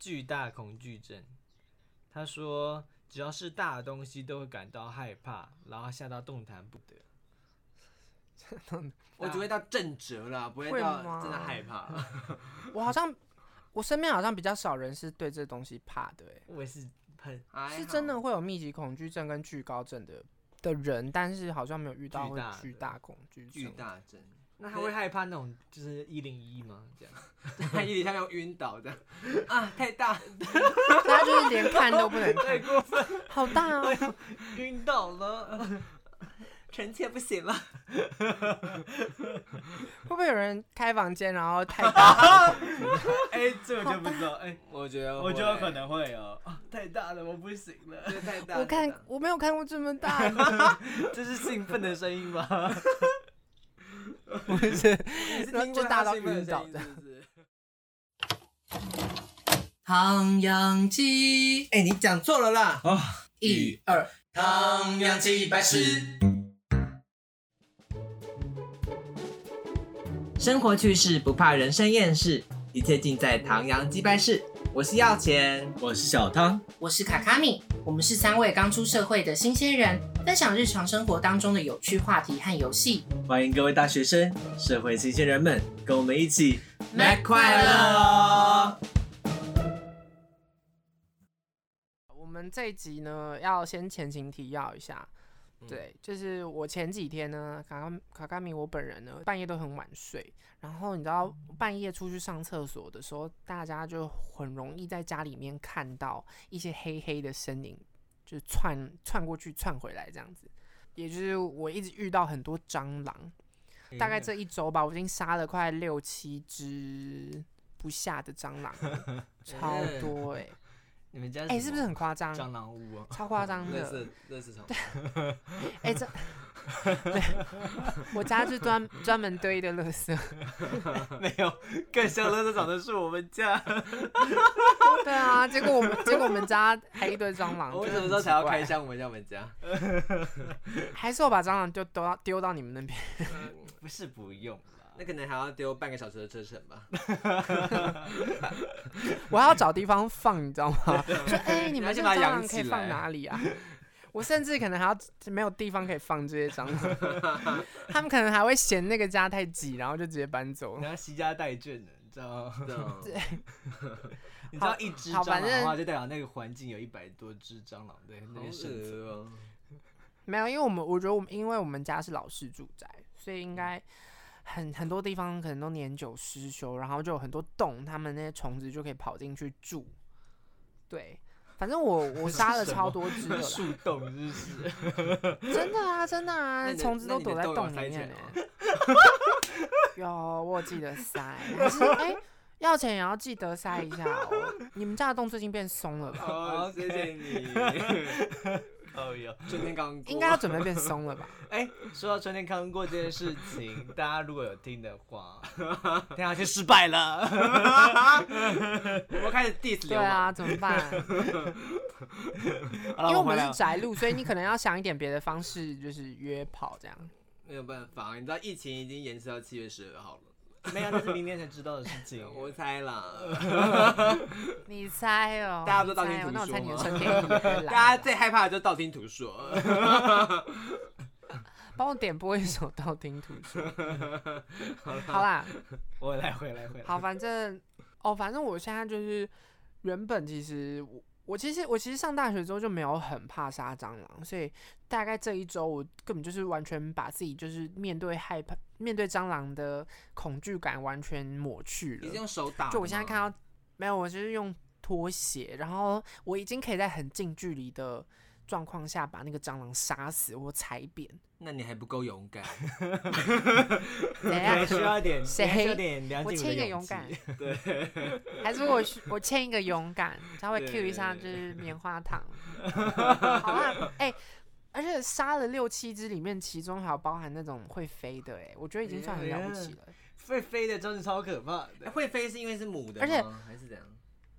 巨大恐惧症。他说，只要是大的东西都会感到害怕，然后吓到动弹不得。我只会到震折啦，不会会吗到真的害怕。我好像我身边好像比较少人是对这东西怕的、欸，我也是很还好是真的会有密集恐惧症跟惧高症的的人，但是好像没有遇到会巨大的巨大恐惧症。巨大症，那他会害怕那种就是一零一吗？这样 他一零下面晕倒的啊，太大，他就是连看都不能太看，过分，好大哦！晕倒了。臣妾不行了。会不会有人开房间然后太大？哎、这我就不知道。哎、我觉得我觉得可能会哦、啊太大了，我不行了。这太大。我看我没有看过这么大的，这是兴奋的声音吗？不是就大到他兴奋的晕倒的声音是不是？唐扬鸡，哎，你讲错了啦！啊一二，唐扬鸡百事。生活趣事不怕人生厌世，一切尽在唐阳鸡拜室。我是要钱，我是小汤，我是卡卡米，我们是三位刚出社会的新鲜人，分享日常生活当中的有趣话题和游戏。欢迎各位大学生、社会新鲜人们，跟我们一起 Mac 快乐！我们这一集呢，要先前情提要一下。对，就是我前几天呢，卡卡卡卡米我本人呢，半夜都很晚睡，然后你知道半夜出去上厕所的时候，大家就很容易在家里面看到一些黑黑的身影，就是窜窜过去、窜回来这样子。也就是我一直遇到很多蟑螂，大概这一周吧，我已经杀了快六七只不下的蟑螂了，超多哎、你们家哎、是不是很夸张？蟑螂屋啊？超夸张 的。乐色乐色场，哎、这，对，我家是专专门堆的垃圾。没有，更像垃圾场的是我们家。对啊，结果我们结果我们家还一堆蟑螂。我什么时候才要开？箱？我们家我们家，还是我把蟑螂就丢到丢到你们那边？不是不用，那可能还要丢半个小时的车程吧。我还要找地方放，你知道吗？说哎、你你们这个蟑螂可以放哪里啊？我甚至可能还要没有地方可以放这些蟑螂，他们可能还会嫌那个家太挤，然后就直接搬走然后 惜家带眷的，你知道吗？对你知道一只好蟑螂反正的话，就代表那个环境有一百多只蟑螂对那好边生存。恶哦。没有，因为我们我觉得我们因为我们家是老式住宅，所以应该很很多地方可能都年久失修，然后就有很多洞，他们那些虫子就可以跑进去住。对，反正我我 杀了超多只的 啦，树洞是不是？真的啊，真的啊，虫子都躲在洞里面呢。有，我有记得塞，还是哎、要钱也要记得塞一下哦。你们家的洞最近变松了吧？好，谢谢你。哦哟，春天刚过应该要准备变松了吧？哎，说到春天刚过这件事情，大家如果有听的话，听下去失败了。我们开始 diss 对流氓。啊，怎么办？好了因为我们回来了是宅路，所以你可能要想一点别的方式，就是约跑这样。没有办法，你知道疫情已经延迟到七月十二号了。没有，那是明天才知道的事情。我猜啦，你猜哦，大家都道听途说哦那我猜你的吗春天来大家最害怕的就是道听途说。帮我点播一首道听途说。好啦，我来回来回来。好，反正哦，反正我现在就是原本其实我我其实我其实上大学之后就没有很怕杀蟑螂，所以大概这一周我根本就是完全把自己就是面对害怕面对蟑螂的恐惧感完全抹去了。已经用手打？就我现在看到没有，我就是用拖鞋，然后我已经可以在很近距离的状况下把那个蟑螂杀死或踩扁。那你还不够勇敢。等一还下，需要一点，谁你还需要点梁我静茹的签一个勇气 敢，还是我需我签一个勇敢，稍微对 Q 一下就是棉花糖。好啊，哎、而且杀了六七只，里面其中还有包含那种会飞的、哎，我觉得已经算很了不起了。会飞的真的超可怕会飞是因为是母的吗，而且还是怎样？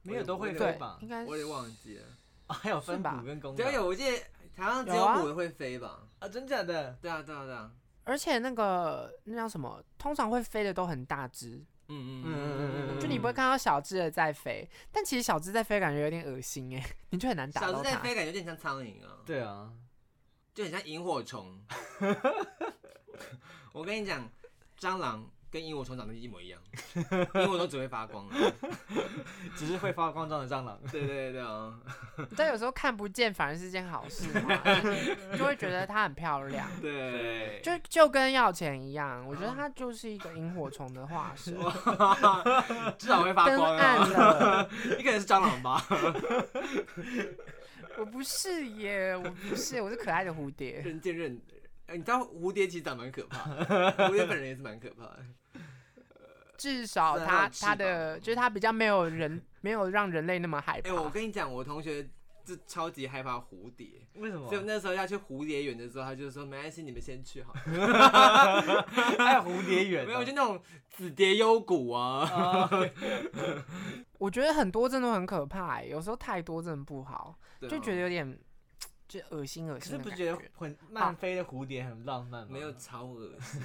没有都会飞吧，？应该我也忘记了。哦还有分是吧母跟公的。只要有，我记得好像只有母的会飞吧？啊，真假的？对啊，对啊，对啊。而且那个那叫什么，通常会飞的都很大只，嗯嗯嗯嗯嗯嗯就你不会看到小只的在飞，但其实小只在飞感觉有点恶心哎，你就很难打到它。小只在飞，感觉有点像苍蝇啊，对啊，就很像萤火虫。我跟你讲，蟑螂跟萤火虫长得一模一样，萤火虫只会发光。只是会发光状的蟑螂。对对对啊，但有时候看不见反而是件好事嘛，就会觉得它很漂亮。对，就就跟要钱一样，我觉得它就是一个萤火虫的化 身，至少会发灯光暗啊。了。你可能是蟑螂吧？我不是耶，我不是，我是可爱的蝴蝶。人见人，呃你知道蝴蝶其实长蛮可怕的，蝴蝶本人也是蛮可怕的。至少虽然它它有翅它的就是他比较没有人没有让人类那么害怕哎、我。跟你讲，我同学就超级害怕蝴蝶，为什么所以那时候要去蝴蝶园的时候，他就说没关系，你们先去好了。还有蝴蝶园哦？没有，就那种紫蝶幽谷啊。啊 我觉得很多真的很可怕欸，有时候太多真的不好，啊就觉得有点就恶心恶可心的感是不觉得很漫飞的蝴蝶很浪漫吗？没有超恶心，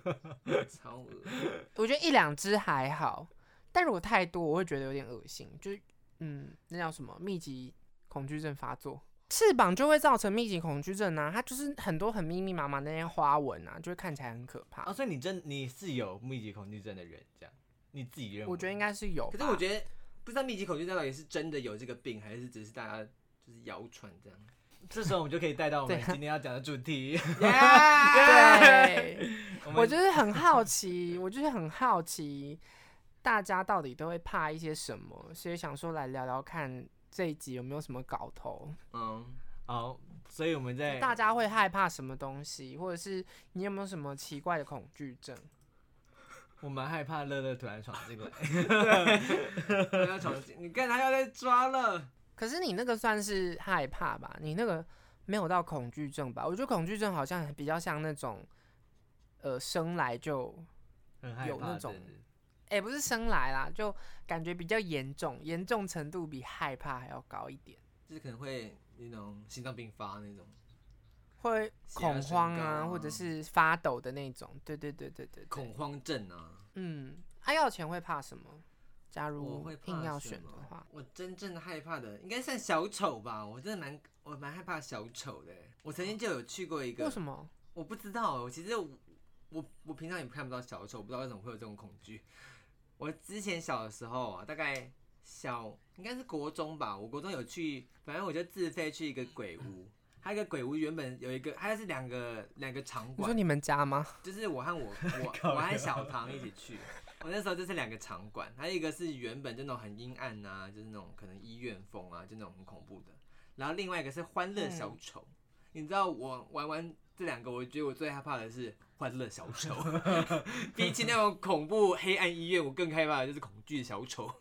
超恶心我觉得一两只还好，但如果太多，我会觉得有点恶心。就是，嗯，那叫什么密集恐惧症发作，翅膀就会造成密集恐惧症啊。它就是很多很密密麻麻那些花纹啊，就会看起来很可怕。啊，所以你真你是有密集恐惧症的人，这样你自己认为？我觉得应该是有吧，可是我觉得不知道密集恐惧症到底是真的有这个病，还是只是大家就是谣传这样。这时候我们就可以带到我们今天要讲的主题。对，我就是很好奇，我就是很好奇，大家到底都会怕一些什么，所以想说来聊聊看这一集有没有什么搞头。嗯，好，所以我们在大家会害怕什么东西，或者是你有没有什么奇怪的恐惧症？我蛮害怕乐乐突然闯进来。不要闯进，你看他要在抓了。可是你那个算是害怕吧？你那个没有到恐惧症吧？我觉得恐惧症好像比较像那种，呃，生来就，有那种哎、不是生来啦，就感觉比较严重，严重程度比害怕还要高一点，就是可能会那种心脏病发那种。会恐慌啊，或者啊是发抖的那种。对对对对对对恐慌症啊，嗯，他、要钱会怕什么？假我如会怕硬要什么选的话，我真正害怕的应该算小丑吧。我真的蛮我蛮害怕小丑的。我曾经就有去过一个，为什么？我不知道，我其实我我我平常也看不到小丑，我不知道为什么会有这种恐惧。我之前小的时候啊，大概小应该是国中吧，我国中有去，反正我就自费去一个鬼屋。它一个鬼屋原本有一个，它是两个两个场馆，你说你们家吗？就是我和我我 我和小唐一起去，我那时候就是两个场馆，还有一个是原本就那种很阴暗啊，就是那种可能医院风啊，就那种很恐怖的，然后另外一个是欢乐小丑。你知道我玩完这两个，我觉得我最害怕的是欢乐小丑，比起那种恐怖黑暗医院，我更害怕的就是恐惧小丑，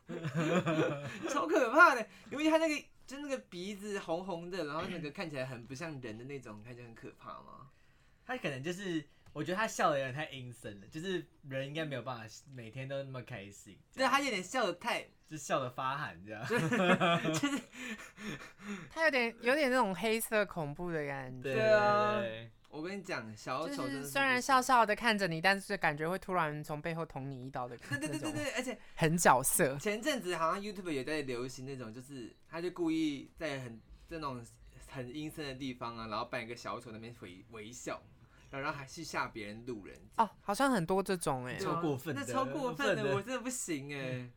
超可怕的，因为他那个就那个鼻子红红的，然后那个看起来很不像人的那种，看起来很可怕吗？他可能就是，我觉得他笑的有点太阴森了，就是人应该没有办法每天都那么开心，对，他有点笑的太，就笑的发寒这样。就是他有点有点那种黑色恐怖的感觉，对啊我跟你讲，小丑就是虽然笑笑的看着你，但是感觉会突然从背后捅你一刀的对对对那种对对，而且很角色。前阵子好像 YouTube 也在流行那种，就是他就故意在很这种很阴森的地方啊，然后扮一个小丑那边微微笑，然后还去吓别人路人，哦，好像很多这种哎、超过分的那超过分的，分的。我真的不行哎。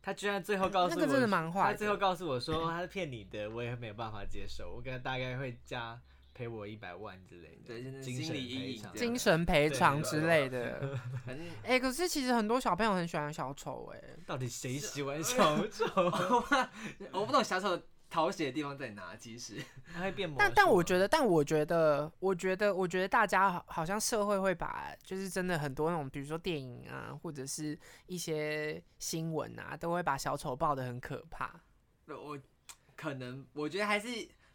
他居然最后告诉我，那个真的蛮坏他最后告诉我说他是骗你的，我也没有办法接受，我跟他大概会加赔我一百万之类的，对精神心理阴赔偿影精神赔偿之类的。反正哎、可是其实很多小朋友很喜欢小丑哎、到底谁喜欢小丑？我 不我不懂小丑讨喜的地方在哪，其实 它会变魔但但我觉得，但我觉得，我觉得，我觉得大家好好像社会会把，就是真的很多那种，比如说电影啊，或者是一些新闻啊，都会把小丑报的很可怕。我可能我觉得还是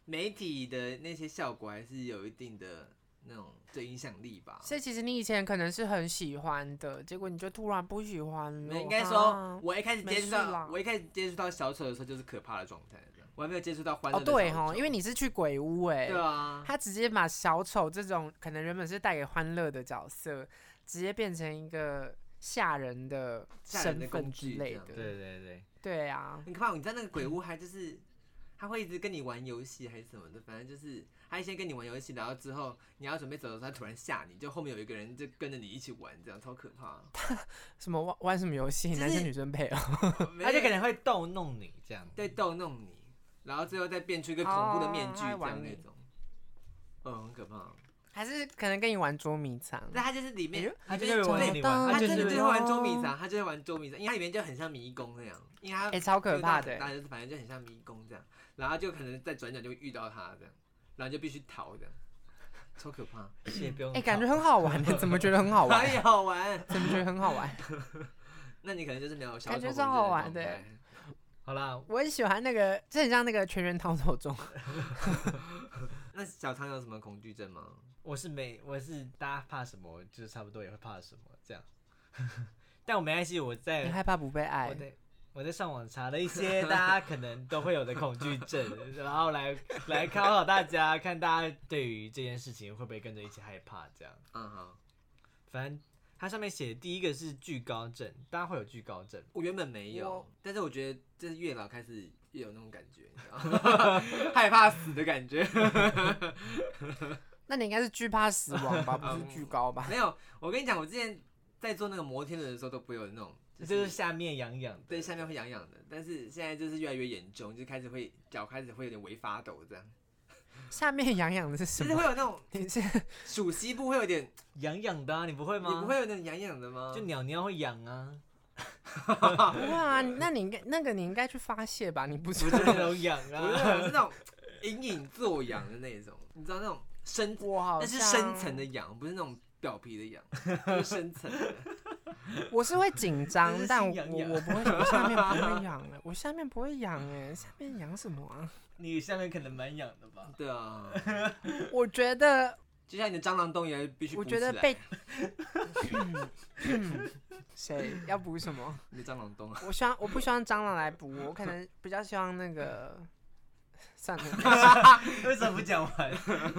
媒体的那些效果还是有一定的那种的影响力吧。所以其实你以前可能是很喜欢的，结果你就突然不喜欢了。应该说，我一开始接触到，我一开始接触到小丑的时候就是可怕的状态，我还没有接触到欢乐哦。对哈，因为你是去鬼屋哎、对啊，他直接把小丑这种可能原本是带给欢乐的角色，直接变成一个吓人的吓人的身份工之类的。对对对，对啊，很可怕。你知道那个鬼屋还就是他会一直跟你玩游戏还是什么的，反正就是他先跟你玩游戏，然后之后你要准备走的时候，他突然吓你，就后面有一个人就跟着你一起玩，这样超可怕。他什么玩玩什么游戏，就是男生女生配哦。他就可能会逗弄你这样。对逗弄你，然后最后再变出一个恐怖的面具这样那种。嗯，很可怕。还是可能跟你玩捉迷藏。那他就是里面他就里面会玩你玩，他他就是真的就是玩捉迷藏，他就是玩捉迷藏，因为他里面就很像迷宫那样，因为它哎、超可怕的大。就是反正就很像迷宫这样，然后就可能在转角就会遇到他这样，然后就必须逃这样，超可怕，谢不用哎、感觉很好玩的，怎么觉得很好玩？哪里好玩？怎么觉得很好玩？那你可能就是没有小感觉超好玩的这个状态好啦，我很喜欢那个，这很像那个全员逃走中。那小唐有什么恐惧症吗？我是没，我是大家怕什么，就是差不多也会怕什么这样。但我没关系，我你在害怕不被我爱？在我在上网查了一些 大家可能都会有的恐惧症，然后来来考考大家，看大家对于这件事情会不会跟着一起害怕这样。嗯好，反正它上面写第一个是惧高症，大家会有惧高症。我原本没有，但是我觉得就是越老开始越有那种感觉，你知道吗 害怕死的感觉。那你应该是惧怕死亡吧，不是 嗯惧高吧？没有，我跟你讲，我之前在做那个摩天轮的时候都不会有那种，就是下面痒痒的，对下面会痒痒的，但是现在就是越来越严重，就开始会脚开始会有点微发抖这样，下面痒痒的是什么就是会？有那种你是属西部会有点，痒痒的、啊，你不会吗？你不会有那种痒痒的吗？就鸟鸟会痒啊，不会啊？那你应该那个你应该去发泄吧？你不是那种痒啊。是那种隐隐作痒的那种，你知道那种深，我好那是深层的痒，不是那种表皮的痒，是深层的。我是会紧 张，但我我我不会，我下面不会痒哎，我下面不会痒哎，下面痒什么啊？你下面可能蛮痒的吧？对啊，我觉得，就像你的蟑螂洞也必须我觉得被 谁要补什么？你的蟑螂洞啊，我希望我不希望蟑螂来补我，我可能比较希望那个，算了，为什么不讲完？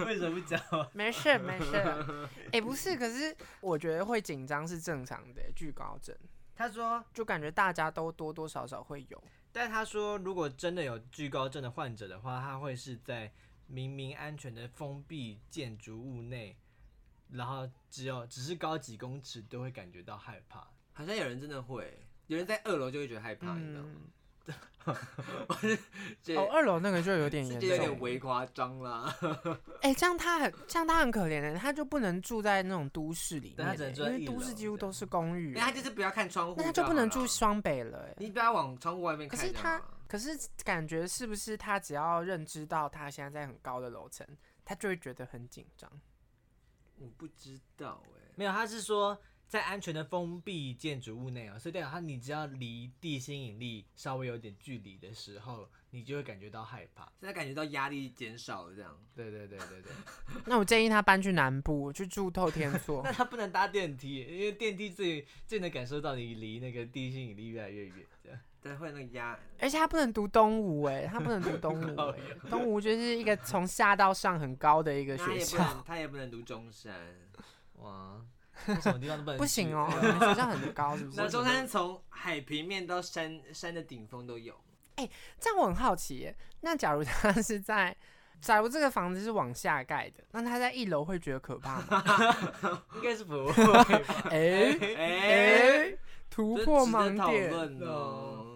为什么不讲完？没事没事。哎、不是，可是我觉得会紧张是正常的，惧高症他说，就感觉大家都多多少少会有。但他说，如果真的有惧高症的患者的话，他会是在明明安全的封闭建筑物内，然后只有只是高几公尺都会感觉到害怕。好像有人真的会，有人在二楼就会觉得害怕，你知道吗？哦，二楼那个就有点是严觉得有点重。微夸张啦。哎、这样他很，这样他很可怜的，他就不能住在那种都市里面因为都市几乎都是公寓那，他就是不要看窗户，那他就不能住，双北了。哎，你不要往窗户外面看可是他。可是感觉是不是他只要认知到他现在在很高的楼层，他就会觉得很紧张。我不知道哎，没有，他是说在安全的封闭建筑物内啊，所以代表他你只要离地心引力稍微有点距离的时候，你就会感觉到害怕。现在感觉到压力减少了这样。对对对对对。那我建议他搬去南部，去住透天厝 那。他不能搭电梯，因为电梯最最能感受到你离那个地心引力越来越远。这样对，会那个压，而且他不能读东吴，哎，他不能读东吴，哎，东吴就是一个从下到上很高的一个学他也不校，能，他也不能读中山。哇，为什么地方都不能不行哦，你们学校很高是不是？那中山从海平面到山山的顶峰都有。哎这样我很好奇耶，那假如他是在，假如这个房子是往下盖的，那他在一楼会觉得可怕吗？应该是不会吧。哎哎，哎，突破盲点，论哦。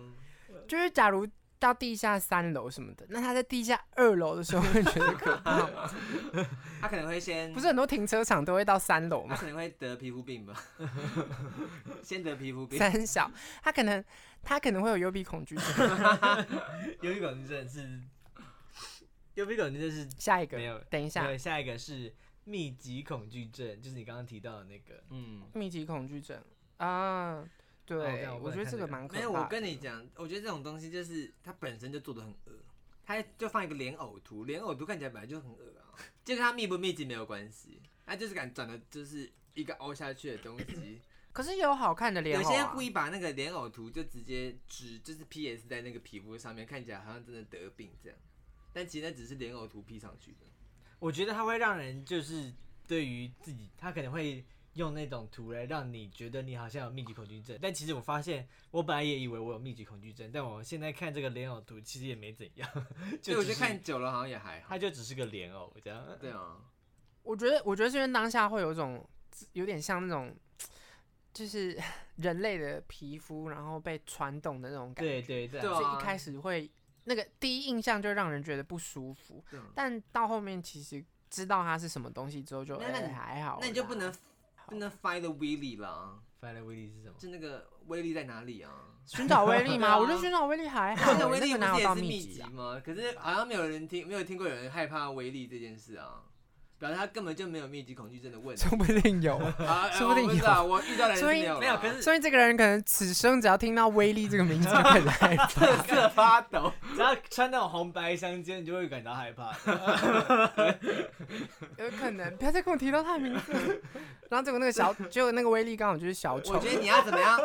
就是假如到地下三楼什么的，那他在地下二楼的时候会觉得可怕吗？他可能会先不是很多停车场都会到三楼吗？他可能会得皮肤病吧，先得皮肤病。三小，他可能他可能会有幽闭恐惧症。幽闭恐惧症是，幽闭恐惧症是下一个没有，等一下没，有下一个是密集恐惧症，就是你刚刚提到的那个。嗯，密集恐惧症啊，对，我觉得这个能看这个没有，蛮可怕的。我跟你讲，我觉得这种东西就是它本身就做的很恶，它就放一个莲藕图，莲藕图看起来本来就很恶啊，就跟它密不密集没有关系，它就是敢长得就是一个凹下去的东西。可是有好看的莲藕啊有些人故，意把那个莲藕图就直接只就是 PS 在那个皮肤上面，看起来好像真的得病这样，但其实那只是莲藕图 P 上去的。我觉得它会让人就是对于自己，他可能会用那种图来让你觉得你好像有密集恐惧症，但其实我发现我本来也以为我有密集恐惧症，但我现在看这个莲藕图其实也没怎样，对，我觉得就是看久了好像也还好它。就只是个莲藕这样。对啊，我觉得，我觉得是因为当下会有一种有点像那种，就是 人类的皮肤，然后被传动的那种感觉。对对对对啊所以一开始会那个第一印象就让人觉得不舒服，但到后面其实知道它是什么东西之后就，那你还好。那你就不能不能 find the Willy 啦，翻来威力是什么？就那个威力在哪里啊？寻找威力吗？我觉得寻找威力还好，那威力不是也是密集啊？集吗？可是好像没有人听，没有听过有人害怕威力这件事啊，表示他根本就没有密集恐惧症的问题。说不定有，啊，说不定我知道，我遇到的人是所以没有啦，没有可是所以这个人可能此生只要听到威力这个名字就开始害怕。瑟瑟发抖。只要穿那种红白相间，你就会感到害怕。有可能，不要再跟我提到他的名字。然后结果那个小，结果那个威力刚好就是小丑。我觉得你要怎么样？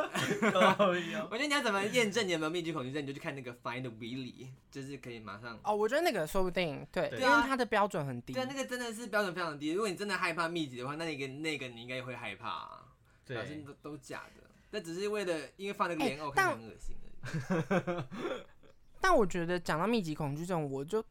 我觉得你要怎么验证你有没有密集恐惧症，你就去看那个 Find Willy，就是可以马上。哦，我觉得那个说不定对，对因为他的标准很低。对啊，那个真的是标准非常低。如果你真的害怕密集的话，那你跟那个你应该也会害怕、啊，表示对，都都假的。那只是为了因为放那个哎莲藕看起来很恶心而已。但我觉得讲到密集恐惧症，我就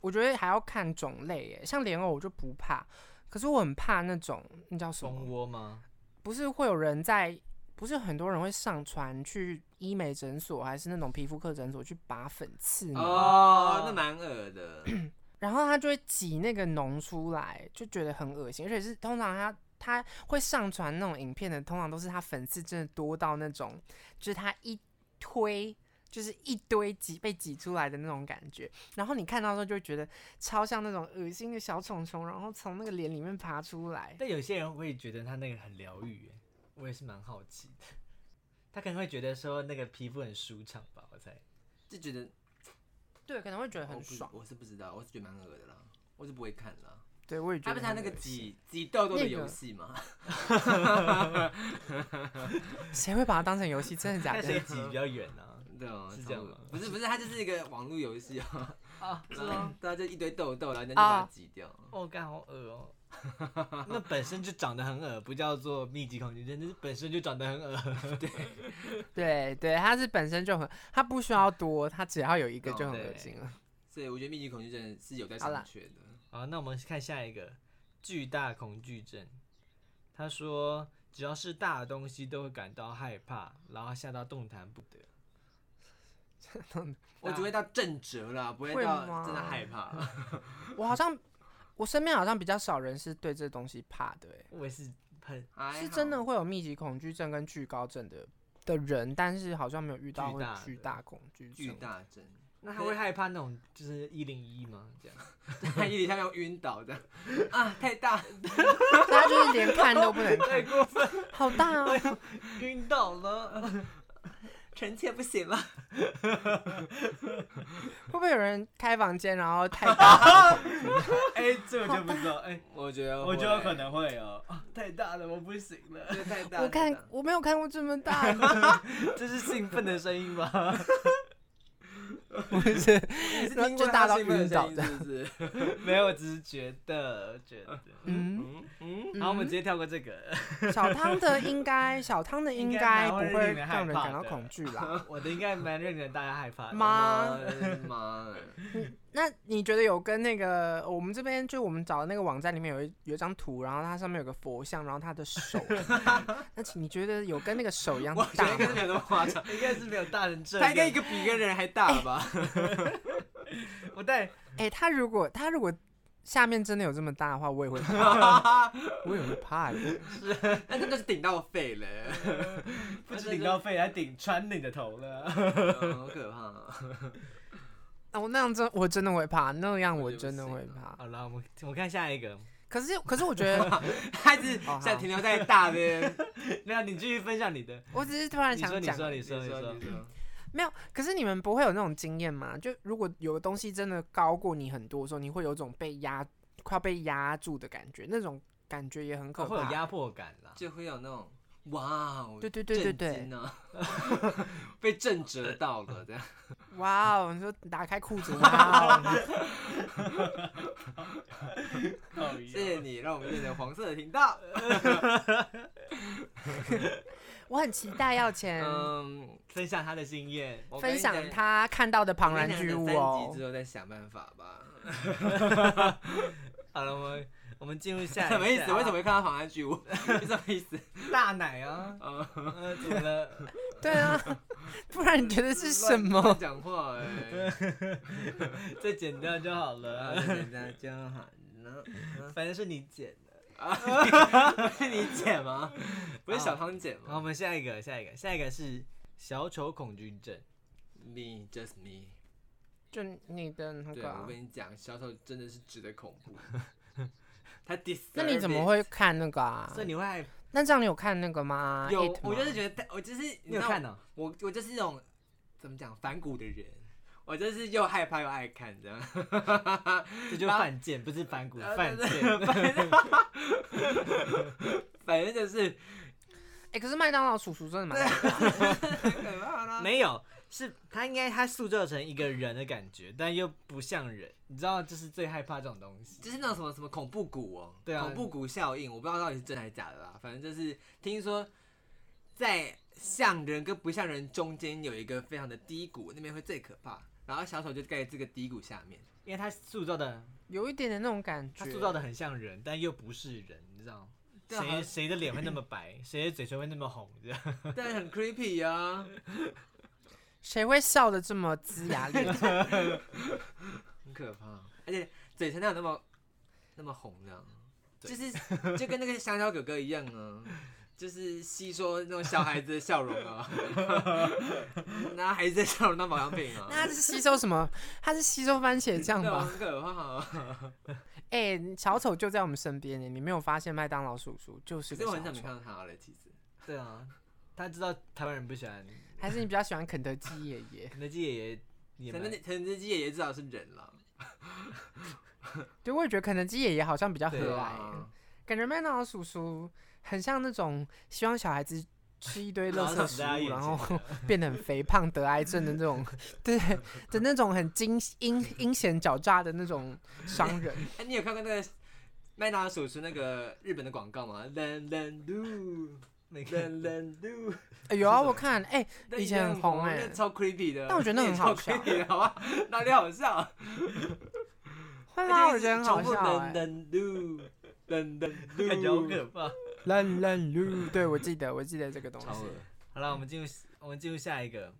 我觉得还要看种类耶，像莲藕我就不怕，可是我很怕那种那叫什蜂么？窝吗？不是会有人在，不是很多人会上传去医美诊所还是那种皮肤科诊所去拔粉刺吗？哦，那蛮恶的。然后他就会挤那个脓出来，就觉得很恶心，而且是通常他他会上传那种影片的，通常都是他粉刺真的多到那种，就是他一推就是一堆挤被挤出来的那种感觉，然后你看到的时候就会觉得超像那种恶心的小虫虫，然后从那个脸里面爬出来。但有些人会觉得他那个很疗愈，哎我也是蛮好奇的。他可能会觉得说那个皮肤很舒畅吧，我猜。就觉得对，可能会觉得很爽。我是不知道，我是觉得蛮恶的啦，我是不会看啦。对，我也觉得他不是他那个挤挤痘痘的那个游戏吗？谁会把它当成游戏？真的假的谁的？挤比较远啊？对哦，是这样吗不是不是，它就是一个网络游戏啊。啊，是吗？对啊，就一堆痘痘，然后人家就把它挤掉。哦，干好恶哦。那本身就长得很恶，不叫做密集恐惧症，那是本身就长得很恶。对 对对，它是本身就很，它不需要多，它只要有一个就很对恶心了。所以我觉得密集恐惧症是有在好啦商榷的。好，那我们看下一个巨大恐惧症。他说，只要是大的东西都会感到害怕，然后吓到动弹不得。我只会到震折了，不会到真的害怕。我好像，我身边好像比较少人是对这东西怕的、欸，我也是很是真的会有密集恐惧症跟惧高症的的人，但是好像没有遇到会巨大恐惧症。巨大症。那他会害怕那种就是一零一吗？这样 他一里下要晕倒的 啊，太大。他就是连看都不能太看，过分，好大哦！晕倒了。臣妾不行了。会不会有人开房间然后太大？哎、这个就不知道。哎、我觉得我觉得可能会哦、啊太大了，我不行了。对太大。我看我没有看过这么大的，这是兴奋的声音吗？不是你是听过就大到晕倒声音是不是？没有，我只是觉得觉得。嗯。嗯嗯，好，我们直接跳过这个。小汤的应该，小汤的 应应该该不会让人感到恐惧啦。我的应该蛮让人大家害怕的。妈妈的，那你觉得有跟那个我们这边就我们找的那个网站里面有一有一张图，然后它上面有个佛像，然后他的手，那请你觉得有跟那个手一样我觉大吗？得应该是没有那么夸张，应该是没有大人这他应该一样。个比一个人还大了吧？我带 哎、他如果他如果下面真的有这么大的话，我也会怕，我也会怕的。那真的是顶到肺了，不止顶到肺，还顶穿你的头了。嗯好可怕啊。那我那样真我真的会怕，那样我真的会怕。好了，我们我看下一个。可是可是我觉得，还是哦好想停留在大边。没有，你继续分享你的。我只是突然想说，你说，你说，你说你。说，没有。可是你们不会有那种经验吗？就如果有个东西真的高过你很多的时候，你会有种被压快要被压住的感觉，那种感觉也很可怕。会有压迫感啦。就会有那种哇哦，对对对对对啊，被震折到了这样。哇哦，你说打开裤子，哇哦，谢谢你，让我们变成黄色的频道。我很期待要钱嗯，分享他的经验。分享他看到的庞然巨物哦集。之后再想办法吧。好了，我们我们进入下一什么 意思？下为什么会看到庞然巨物？是 什么意思？大奶啊？怎么了？对啊，不然你觉得是什乱么？讲话哎，再剪掉就好了，剪掉就好了。反正是你剪的。是你剪吗？不是小汤剪好，我吗们下一个，下一个，下一个是小丑恐惧症。？Me just me。就你的那对，个对、我跟你讲，小丑真的是值得恐怖。他 dis，那你怎么会看那个啊？所以你会害那这样你有看那个吗？有 It？我就是吗觉得，我就是你有看呢？我我就是那种怎么讲反骨的人，我就是又害怕又爱看这样。这就犯贱，不是反骨，呃犯贱。反正就是哎、可是麦当劳叔叔真的蛮很可怕啦。没有，是他应该他塑造成一个人的感觉，但又不像人。你知道，就是最害怕这种东西。就是那种什么什么恐怖谷哦，对啊恐怖谷效应，我不知道到底是真还是假的啦。反正就是听说在像人跟不像人中间有一个非常的低谷，那边会最可怕。然后小丑就盖这个低谷下面，因为他塑造的，有一点点那种感觉。他塑造的很像人，但又不是人，你知道谁谁的脸会那么白，谁的嘴唇会那么红？这样但很 creepy 啊，谁会笑的这么龇牙咧嘴？很可怕，而且嘴唇哪有那么那么红这样，就是 就跟那个香蕉哥哥一样啊。就是吸收那种小孩子的笑容啊，拿孩子的笑容当保养品啊，那他是吸收什么？他是吸收番茄酱吧？很可怕啊。哎、小丑就在我们身边呢，你没有发现麦当劳叔叔就是个可是我很小丑？久没看到他了，其实。对啊，他知道台湾人不喜欢还是你比较喜欢肯德基爷爷？肯德基爷爷，也肯德肯德基爷爷至少是人了，对，我也觉得肯德基爷爷好像比较和对蔼、啊，感觉麦当劳叔叔很像那种希望小孩子吃一堆垃圾在食物，然后 变得很肥胖、得癌症的那种，对的那种很惊阴阴险狡诈的那种商人。哎，你有看过那个麦当劳叔叔那个日本的广告吗？冷冷路，那个冷冷路，哎有啊，我看，哎、那以前很红哎那超 creepy 的。但我觉得那很好笑超 creepy 的，好吧？哪里好笑？会吗？我觉得很好笑、冷哎。冷路，冷冷路，感觉好可怕。冷冷路，对我记得，我记得这个东西好了，我们进入我们进入下一个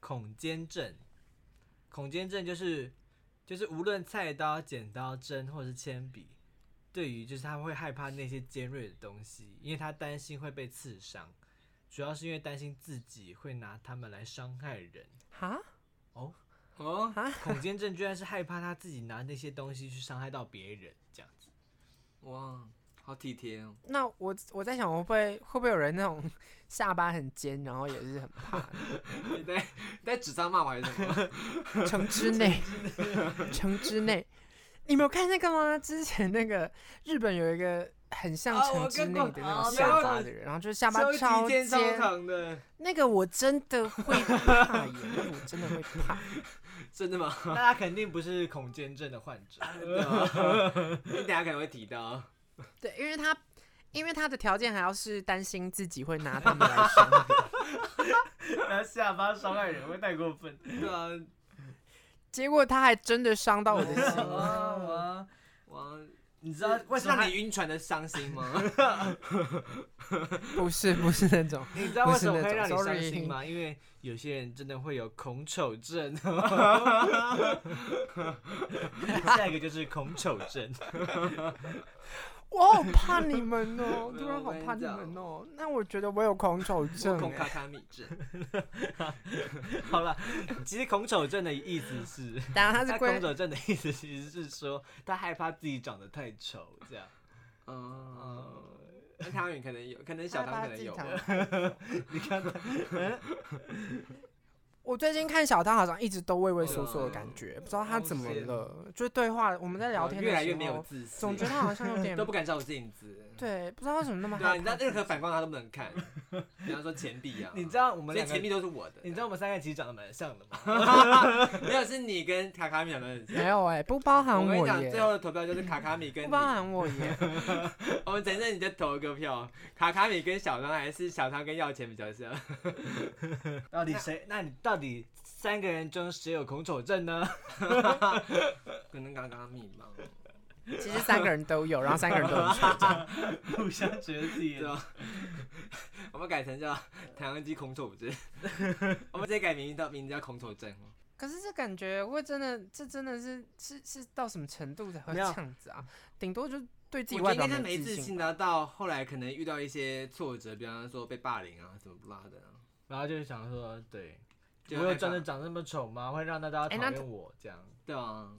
恐尖症。恐尖症就是就是无论菜刀、剪刀、针或者是铅笔，对于就是他会害怕那些尖锐的东西，因为他担心会被刺伤，主要是因为担心自己会拿他们来伤害人。哈哦哦，恐尖症居然是害怕他自己拿那些东西去伤害到别人，这样子。哇，好体贴哦。那我我在想，会不会会不会有人那种 下巴很尖，然后也是很怕的 你在你在纸上骂我还是什么？城之内，城之内，你没有看那个吗？之前那个日本有一个很像啊我城之内的那种啊下巴的人，然后就是下巴超尖超，长的，那个我真的会怕耶，那个我真的会怕。真的吗？那他肯定不是恐尖症的患者。对啊你等下可能会提到。对，因为他因为他的条件还要是担心自己会拿他们来伤人，拿下巴伤害人会太过分。对啊，结果他还真的伤到我的心。哇哇！哇，你知道为什么让你晕船的伤心吗？不是不是那种，你知道为什么会让你伤心吗？因为有些人真的会有恐丑症。下一个就是恐丑症。我好怕你们 哦，突然好怕你讲们哦。那我觉得我有恐丑症欸，恐卡卡米症，好了，其实恐丑症的意思是，当然他是恐丑症的意思其实是说他害怕自己长得太丑，这样。嗯，那汤圆可能有，可能小汤可能有。你看他，我最近看小汤好像一直都畏畏缩缩的嗯感觉，不知道他怎么了。就对话，我们在聊天的时候，越来越没有自信，总觉得他好像有 点都不敢照镜子。对，不知道为什么那么对啊，你知道任何反光他都不能看，比方说钱币啊，你知道我们所以钱币，都是我的。你知道我们三个其实长得蛮像的吗？没有是你跟卡卡米两个人。没有哎、不包含我跟你讲，，最后的投票就是卡卡米跟不。包含我耶。我们等一下你再投一个票，卡卡米跟小汤还是小汤跟要钱比较像？到底谁？那你到底三个人中谁有恐丑症呢？可能刚刚迷茫。其实三个人都有，然后三个人都很丑。互相觉得自己对吧？我们改成叫太阳鸡恐丑症，我们直接改名到名字叫恐丑症。可是这感觉会真的，这真的是是是到什么程度才会这样子啊？顶多就对自己外表没没自信吧。的，到后来可能遇到一些挫折，比方说被霸凌啊怎么不拉的啊，然后就是想说，对，我有真的长那么丑吗？会让大家讨厌我这样？对啊，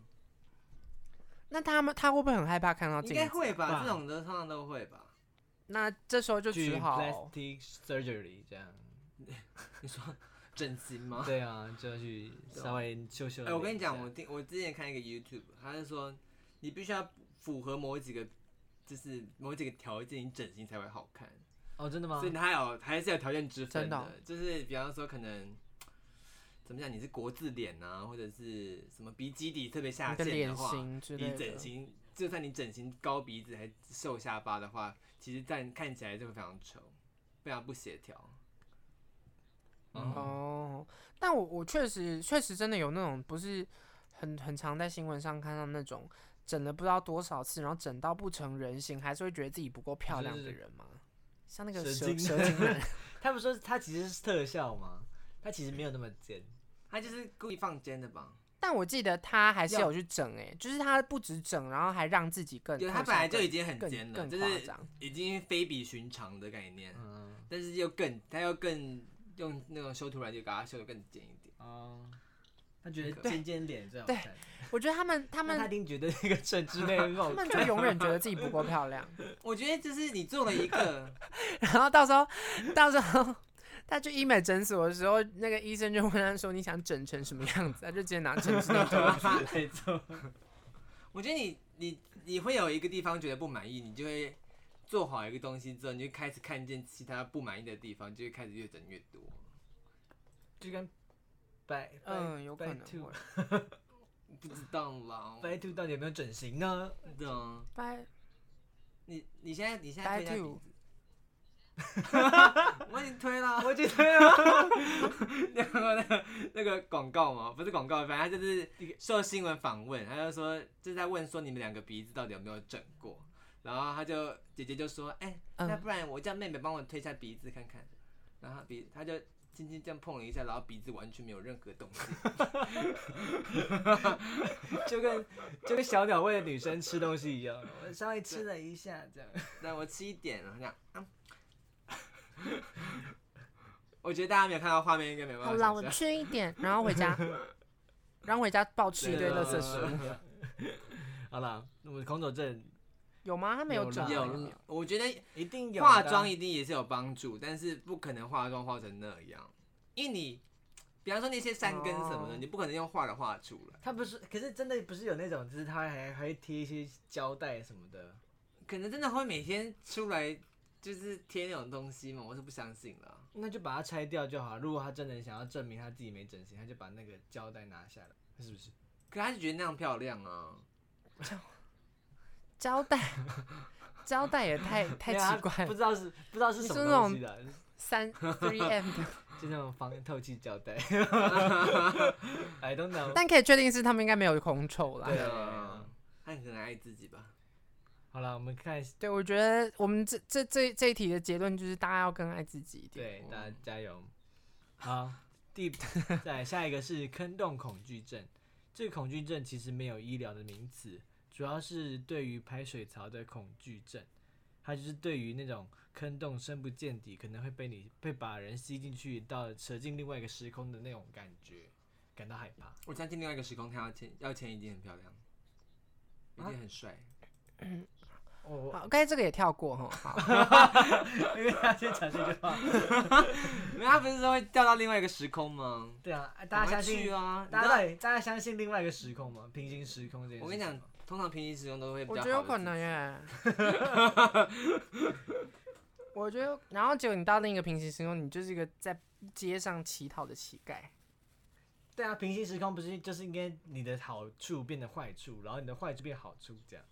那他们他会不会很害怕看到镜应？该会吧，吧这种的通常都会吧。那这时候就去只好 plastic surgery 这样。你说整形吗？对啊，就要去稍微修修。哎、我跟你讲，我听我之前看一个 YouTube，他是说你必须要符合某几个，就是某几个条件，你整形才会好看。哦，真的吗所以？它有还是有条件之分真的哦就是比方说可能怎么讲，你是国字脸啊，或者是什么鼻基底特别下陷的话，型之类你整。形，就算你整形高鼻子还瘦下巴的话，其实但看起来就会非常丑，非常不协调。嗯哦，但我我确实确实真的有那种不是很很常在新闻上看到那种整了不知道多少次，然后整到不成人形，还是会觉得自己不够漂亮的人吗？像那个蛇蛇精人，他们说他其实是特效吗，他其实没有那么尖。他就是故意放尖的吧？但我记得他还是有去整哎、就是他不止整，然后还让自己更对，他本来就已经很尖了，更就是夸张。已经非比寻常的概念，嗯但是又更他又更用那种修图软件给他修的更尖一点。哦，他觉得尖尖脸最好对。我觉得他们他们他一定觉得那个政之内很好他们。就永远觉得自己不够漂亮，我觉得就是你做了一个，然后到时候到时候他去医美诊所的时候，那个医生就问他说：“你想整成什么样子？”他就直接拿整之内丢过去。没错，我觉得你你你会有一个地方觉得不满意，你就会做好一个东西之后，你就开始看见其他不满意的地方，就会开始越整越多。就跟白嗯，有可能会。不知道啦，白 two 到底有没有整形呢？对啊，拜你你现在你现在拜 我已经推了，我觉得你有看过那个那个广告吗？不是广告，反正他就是受新闻访问，他就说就是在问说你们两个鼻子到底有没有整过，然后他就姐姐就说，哎、嗯。那不然我叫妹妹帮我推一下鼻子看看，然后鼻他就轻轻这样碰了一下，然后鼻子完全没有任何动静，就跟就跟小鸟喂女生吃东西一样，我稍微吃了一下这样。那我吃一点，然后这样，嗯 我觉得大家没有看到画面，应该没办好啦，我。吃一点，然后回家，然后回家暴吃一堆垃圾食物。好了，那么空手症有吗？他没有啦整啊，有有，我觉得一定有化妆一定也是有帮助，但是不可能化妆化成那样，因为你，比方说那些山根什么的，哦你不可能用画的画出来，他不是，可是真的不是有那种，就是他还还会贴一些胶带什么的。可能真的会每天出来就是贴那种东西嘛？我是不相信了。那就把它拆掉就好。如果他真的想要证明他自己没整形，他就把那个胶带拿下来，是不是？可他就觉得那样漂亮啊，胶带，胶带也太 太奇怪了。不知道是不知道是什么东西的，三 three M 的，就那种防透气胶带。I don't know。但可以确定是他们应该没有恐丑啦。对啊，他很可能爱自己吧。好了，我们看，对，我觉得我们这这这这一题的结论就是大家要更爱自己一点。对大家加油。好，第 再来下一个是坑洞恐惧症。这个恐惧症其实没有医疗的名词，主要是对于排水槽的恐惧症。它就是对于那种坑洞深不见底，可能会被你被把人吸进去，到扯进另外一个时空的那种感觉，感到害怕。我相信另外一个时空，他要钱要钱一定很漂亮，一定很帅。我好，刚才这个也跳过哈。好，因为他先讲这句话。因为，他不是说会掉到另外一个时空吗？对啊，大家相信啊！大家你知道到底大家相信另外一个时空吗？平行时空这件事？我跟你讲，通常平行时空都会比较我觉得有可能耶。我觉得，然后结果你到另一个平行时空，你就是一个在街上乞讨的乞丐。对啊，平行时空不是就是应该你的好处变得坏处，然后你的坏处变好处，这样，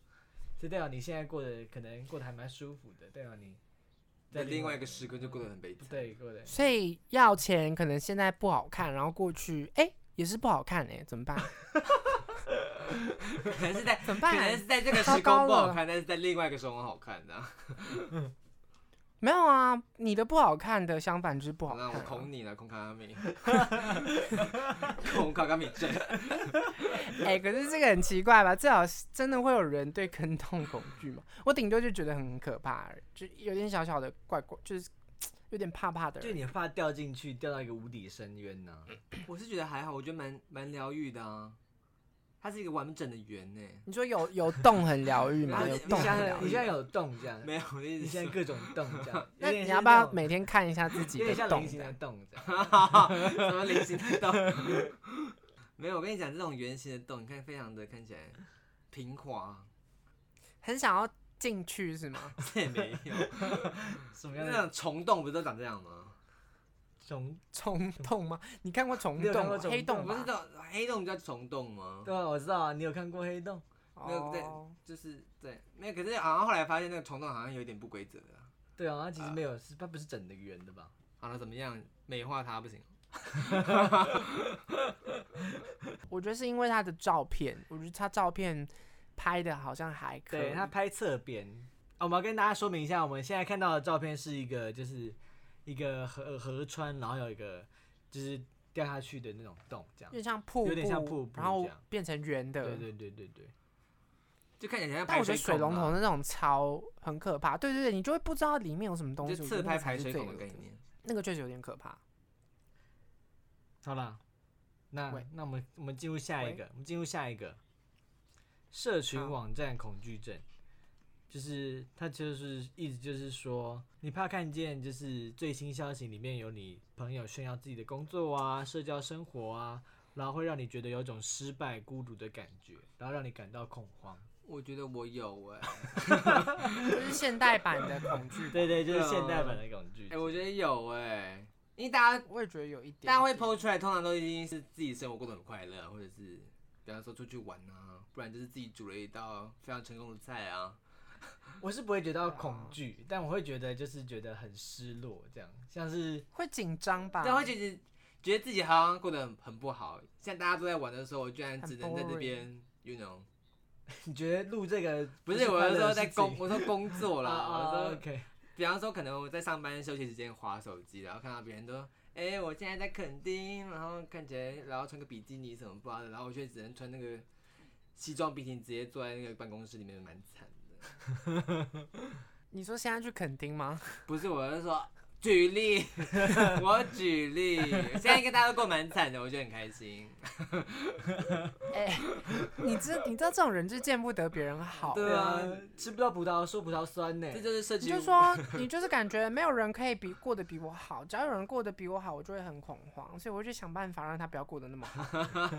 就代表你现在过得可能过得还蛮舒服的，代表你在另外一个时空就过得很悲惨。对过得。所以要钱可能现在不好看，然后过去哎、也是不好看哎、怎么办？可能是在怎么办可能是？在这个时空不好看，但是在另外一个时空好看的、没有啊，你的不好看的相反就是不好那看、啊。我恐你了，恐卡卡米，恐卡卡米症。哎、可是这个很奇怪吧？最好是真的会有人对坑洞恐惧吗？我顶多就觉得很可怕，就有点小小的怪怪，就是有点怕怕的人。就你怕掉进去，掉到一个无底深渊呢、我是觉得还好，我觉得蛮蛮疗愈的啊。它是一个完整的圆呢。你说有有洞很疗愈吗？有洞很疗愈你现。在有洞这样，没有，我的意思你现在各种洞这样，那你要不要每天看一下自己有点的洞像菱形的？洞这样？什么菱形的洞？没有，我跟你讲，这种圆形的洞，你看非常的看起来平滑，很想要进去是吗？这也没有。什么样那种虫洞不是都长这样吗？虫？虫洞吗？你看过虫洞黑洞吧不是这种黑洞叫虫洞吗？对啊，我知道啊，你有看过黑洞？没有对哦就是对，没有。可是好像后来发现那个虫洞好像有点不规则的啊。对啊，它其实没有，是它不是整的圆的吧？好了，怎么样？美化它不行。我觉得是因为他的照片，我觉得他照片拍的好像还可以。对，它拍侧边。哦我们要跟大家说明一下，我们现在看到的照片是一个，就是一个河河川，然后有一个就是掉下去的那种洞，这样有。点像瀑布，有点像瀑布然后变成圆的。对对对对对。就看起来像但我觉得水龙头那种超很可怕。对对对，你就会不知道里面有什么东西。就我觉得侧拍排水孔的概念。那个确实有点可怕。好了，那喂那我们我们进入下一个，我们进入下一个社群网站恐惧症，就是他就是意思就是说，你怕看见就是最新消息里面有你朋友炫耀自己的工作啊、社交生活啊，然后会让你觉得有种失败、孤独的感觉，然后让你感到恐慌。我觉得我有哎、就是现代版的恐惧。对对，就是现代版的恐惧哎、症。我觉得有哎、因为大家我也觉得有一点。大家会 PO 出来，通常都已经是自己生活过得很快乐，或者是比方说出去玩啊，不然就是自己煮了一道非常成功的菜啊。我是不会觉得恐惧，但我会觉得就是觉得很失落，这样像是会紧张吧？对，会觉得觉得自己好像过得很很不好，像大家都在玩的时候，我居然只能在这边，you know，你觉得录这个不是我是说在工，我说工作啦，啊 我说 OK，比方说，可能我在上班休息时间划手机，然后看到别人都，哎、我现在在垦丁，然后看起来，然后穿个比基尼什么不的，然后我却只能穿那个西装笔挺，直接坐在那个办公室里面，蛮惨的。你说现在去垦丁吗？不是，我是说举例，我举例，现在应该大家都过蛮惨的，我觉得很开心。哎、你知你知道这种人就见不得别人好。对啊吃不到葡萄说葡萄酸呢这。就是社你区。就说，你就是感觉没有人可以比过得比我好，只要有人过得比我好，我就会很恐慌，所以我就想办法让他不要过得那么好。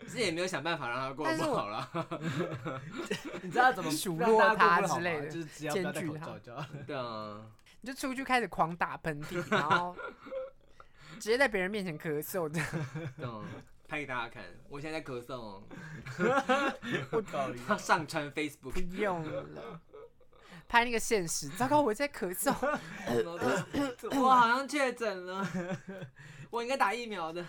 其实也没有想办法让他过但是我不好了。你知道怎么数落他之类的就是只要不要戴检举他口罩就好。对啊，你就出去开始狂打喷嚏，然后 直接在别人面前咳嗽这样。嗯，拍给大家看，我现在在咳嗽哦，我靠！要上传 Facebook 不。用了，拍那个现实。糟糕，我在咳嗽。我好像确诊了，我应该打疫苗的。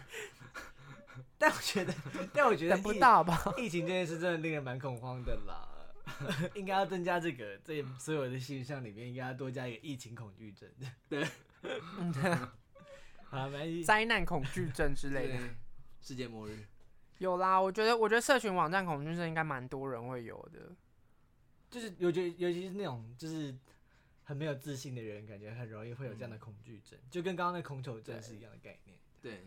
但我觉得，但我觉得等不疫到吧？疫情这件事真的令人蛮恐慌的啦。应该要增加这个，这所有的现象里面应该要多加一个疫情恐惧症。对 好，没关系。灾难恐惧症之类的。世界末日。有啦，我觉得，我觉得社群网站恐惧症应该蛮多人会有的。就是尤觉得，尤其是那种就是很没有自信的人，感觉很容易会有这样的恐惧症，就跟刚刚那空头症是一样的概念。对，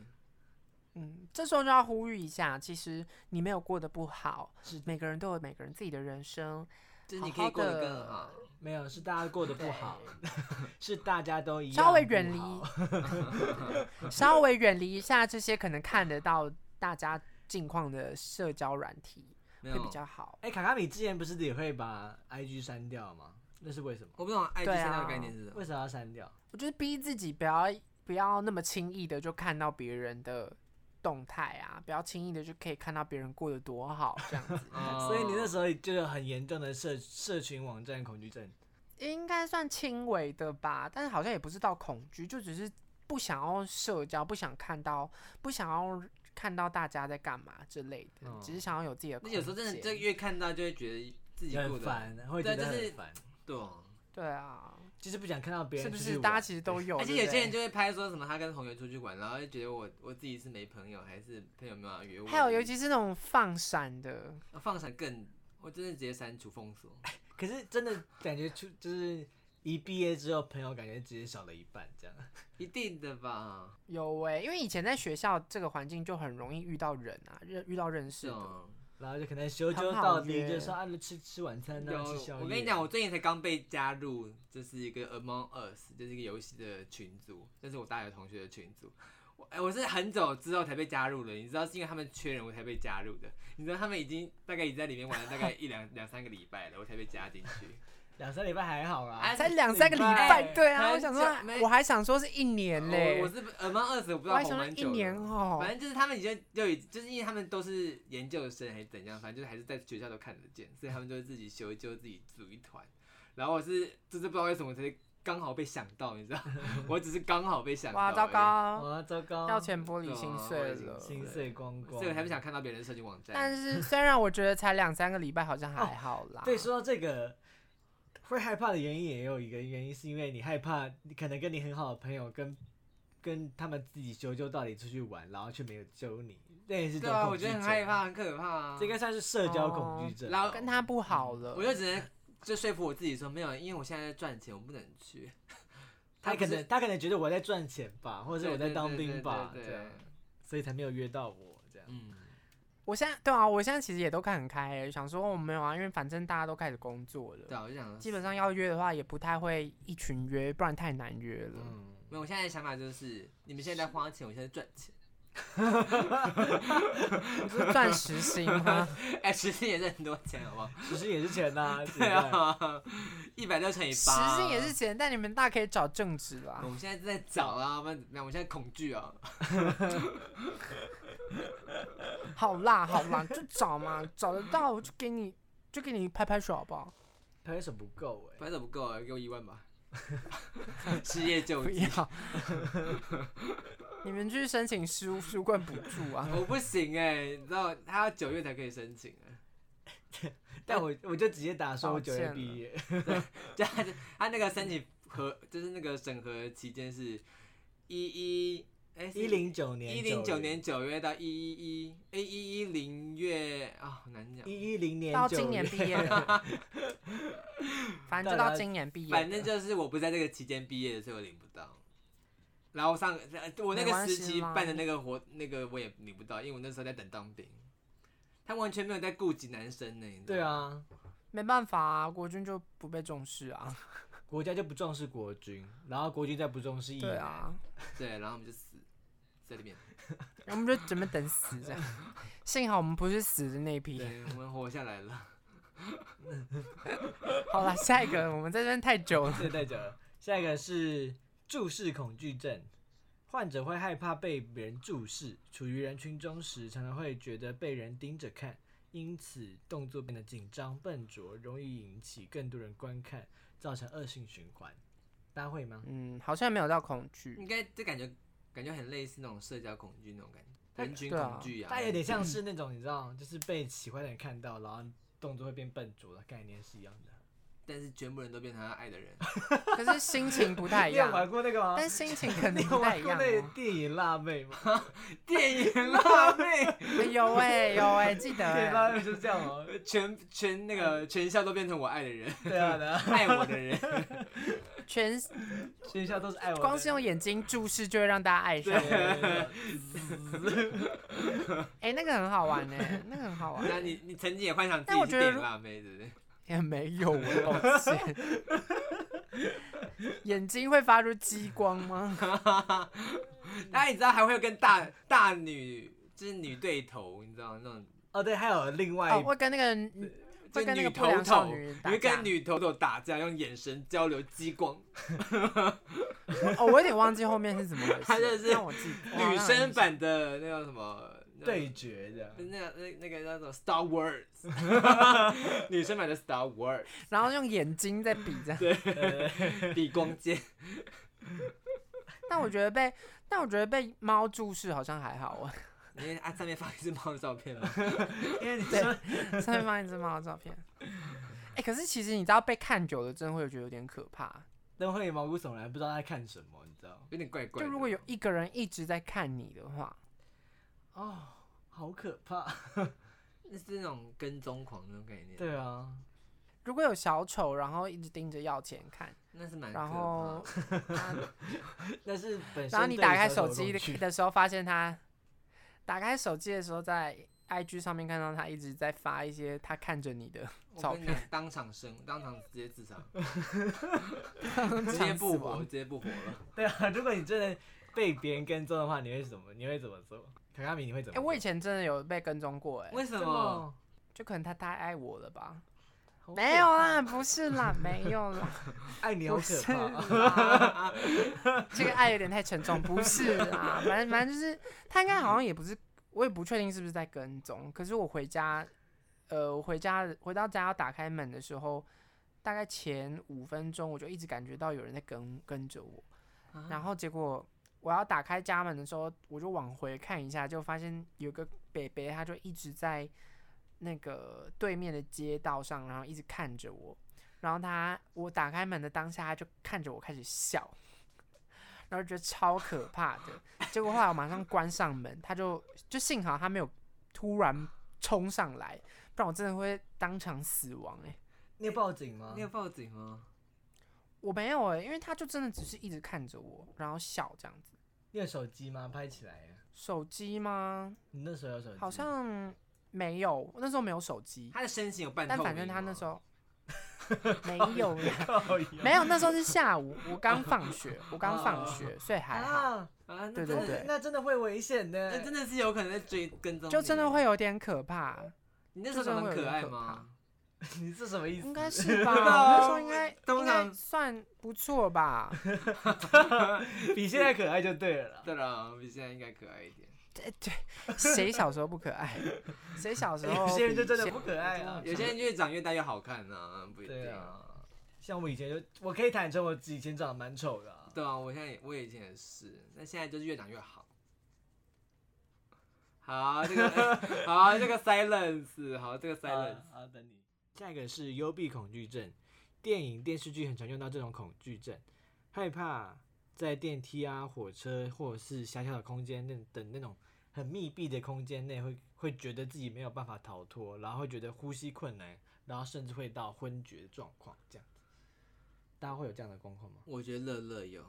嗯，这时候就要呼吁一下，其实你没有过得不好，是每个人都有每个人自己的人生，就是你可以过得更好。没有，是大家过得不好，是大家都一样稍微不远离 稍微远离一下这些可能看得到大家近况的社交软体，会比较好。哎、卡卡米之前不是也会把 IG 删掉吗？那是为什么？我不懂 IG 删掉的概念是什么为。什么要删掉？我就是逼自己不要不要那么轻易的就看到别人的动态啊，不要轻易的就可以看到别人过得多好这样子。哦所以你那时候就有很严重的社社群网站恐惧症。应该算轻微的吧，但是好像也不是到恐惧，就只是不想要社交，不想看到，不想要看到大家在干嘛之类的，嗯只是想要有自己的空间。那有时候真的，这越看到就会觉得自己过得，很烦，会觉对就是得很烦，对哦。对啊，就是不想看到别人是不。是大家其实都有？而且有些人就会拍说什么他跟同学出去玩，然后就觉得我我自己是没朋友，还是朋友没有要约我。还有尤其是那种放闪的，放闪更，我真的直接删除封锁。可是真的感觉出就是一毕业之后，朋友感觉直接少了一半这样。一定的吧？有哎、因为以前在学校这个环境就很容易遇到人啊，认遇到认识。然后就可能修修到底，约就说啊吃吃晚餐啊，有吃宵夜。我跟你讲，我最近才刚被加入，这是一个 Among Us，就是一个游戏的群组，这是我大学同学的群组。我哎、我是很久之后才被加入的，你知道是因为他们缺人我才被加入的。你知道他们已经大概已经在里面玩了大概一两两三个礼拜了，我才被加进去。两三礼拜还好啦，啊才两三个礼拜，拜对啊，我想说我还想说是一年嘞，我我是 Among Us，我不知道我还想说一红蛮久的年哦反，正就是他们已经就已就是因为他们都是研究生还是怎样，反正就是还是在学校都看得见，所以他们就会自己修就自己组一团。然后我是就是不知道为什么才刚好被想到，你知道，我只是刚好被想到。哇，糟！糕，哇，糟糕，要钱玻璃心碎了。心碎光光。所以我才不想看到别人的社群网站。但是虽然我觉得才两三个礼拜，好像还好啦。对，说到这个，会害怕的原因也有一个原因，是因为你害怕你可能跟你很好的朋友跟跟他们自己修就到底出去玩，然后却没有揪你，那也是对啊，我觉得很害。怕，很可怕啊。这应该算是社交恐惧症。然后跟他不好了，我就只能就说服我自己说没有，因为我现在在赚钱，我不能去。他可能他可能觉得我在赚钱吧，或者是我在当兵吧，对所以才没有约到我我现在对啊，我现在其实也都看很开欸，想说我没有啊，因为反正大家都开始工作了，对啊，我就想基本上要约的话也不太会一群约，不然太难约了。嗯，没有，我现在的想法就是，你们现在在花钱，我现在赚钱。你是赚时薪吗？哎，时薪也是很多钱，好不好？时薪也是钱呐，对啊，一百六乘以八时八，薪也是。钱，但你们大可以找正职啦我。们现在在找啊，不然怎么样？我现在恐惧啊。好啦好啦，就找嘛，找得到我就给你，就给你拍拍手好不好？拍手不够哎。拍手不够啊，给我一万吧。失业救不济，要，你们去申请书书冠补助啊。我不行哎，你知道他要九月才可以申请啊。但我我就直接打说我九月毕业，就他他那个申请和，就是那个审核期间是一一哎一零九年一零九年九月到一一一哎一一零月啊，好难讲。一一零年到 今年毕业的，反正就到今年毕业。反正就是我不在这个期间毕业的，所以我领不到。然后上呃我那个时期办的那个活，那个我也领不到，因为我那时候在等当兵。他完全没有在顾及男生呢。对，啊，没办法啊，国军就不被重视啊。国家就不重视国军，然后国军再不重视义男，对啊，对，然后我们就死在里面。我们就准备等死这样。幸好我们不是死的那一批。对，我们活下来了。好了，下一个，我们在这边太久了。这太久了。下一个是注视恐惧症，患者会害怕被别人注视，处于人群中时，常常会觉得被人盯着看，因此动作变得紧张、笨拙，容易引起更多人观看，造成恶性循环。大家会吗？嗯，好像没有到恐惧。应该这感觉感觉很类似那种社交恐惧那种感觉，人群恐惧啊。它有点像是那种你知道，就是被喜欢的人看到，然后动作会变笨拙的概念是一样的。但是全部人都变成他爱的人。可是心情不太一你有玩，过那个吗？但心情肯你定有不太一样、玩过那个哦。电影《辣妹》吗？电影辣妹，有哎、有哎、记得电影《哎、辣妹》就是这样哦。全全那个全校都变成我爱的人，对啊，对啊，爱我的人。全全校都是爱我的。光是用眼睛注视就会让大家爱上。对哎、那个很好玩哎、那个很好玩。那你你曾经也幻想自但我觉得己是电影辣妹，对不对？也没有，我抱歉。眼睛会发出激光吗？当然你知道还会跟大大女就是女对头，你知道那种哦，对，还有另外哦，一会跟那个会跟那个不良少头，女你会打架跟女头头打架，用眼神交流激光。哦，我有点忘记后面是怎么回事，他就是女生版的那个什么对决的，那那那个叫做 Star Wars，女生版的 Star Wars，然后用眼睛在比这样。对，比光剑。但我觉得被，但我觉得被猫注视好像还好啊，因为啊上面放一只猫的照片嘛，因为你对说上面放一只猫的照片。哎、可是其实你知道被看久了，真的会觉得有点可怕。都会毛骨悚然，不知道他在看什么，你知道？有点怪怪的。就如果有一个人一直在看你的话，哦，好可怕。那 是那种跟踪狂那种概念，对啊，如果有小丑，然后一直盯着要钱看，那是蛮可然后 那是本身。然后你打开手机的的时候，发现他打开手机的时候，在 IG 上面看到他一直在发一些他看着你的照片，当场生，当场直接自杀，直接想不活，直接不活了。对啊，如果你真的被别人跟踪的话，你会怎么？你会怎么做？卡卡米，你会怎哎、么做？我以前真的有被跟踪过、哎，为什这么？就可能他太爱我了吧？没有啦，不是啦，没有啦，爱你好可怕。啦，这个爱有点太沉重，不是啦，反正反正就是他应该好像也不是，我也不确定是不是在跟踪。可是我回家，呃，我回家回到家要打开门的时候，大概前五分钟我就一直感觉到有人在跟跟着我，然后结果我要打开家门的时候，我就往回看一下，就发现有个北北，他就一直在那个对面的街道上，然后一直看着我。然后他，我打开门的当下，他就看着我开始笑，然后觉得超可怕的。结果后来我马上关上门，他就就幸好他没有突然冲上来，不然我真的会当场死亡哎、你有报警吗你？有报警吗？我没有哎、因为他就真的只是一直看着我，然后笑这样子。你有手机吗？拍起来呀。手机吗？你那时候有手机？好像没有，我那时候没有手机，他的身形有半透明但反正他那时候 没有啦，靠腰 没有，那时候是下午，我刚放学，我刚放哦学，所以还好，啊，啊，那对真的对对那真的会危险的。那真的是有可能在追跟踪，就真的会有点可怕，你那时候长得可爱吗？你是什么意思？应该是吧？那时候应该应该通常算不错吧？比现在可爱就对了。对了，比现在应该可爱一点。对谁小时候不可爱？谁小时候有些人就真的不可爱啊。有些人越长越大越好看呢，不一定对。啊，像我以前就，我可以坦诚，我以前长得蛮丑的啊。对啊，我现在也我以前也是，那现在就是越长越好。好，这个好，这个 silence，好，这个 silence，好，等你。下一个是幽闭恐惧症，电影、电视剧很常用到这种恐惧症，害怕在电梯啊、火车或者是狭小的空间那等那种很密闭的空间内会会觉得自己没有办法逃脱，然后会觉得呼吸困难，然后甚至会到昏厥状况，这样子。大家会有这样的状况吗？我觉得乐乐有。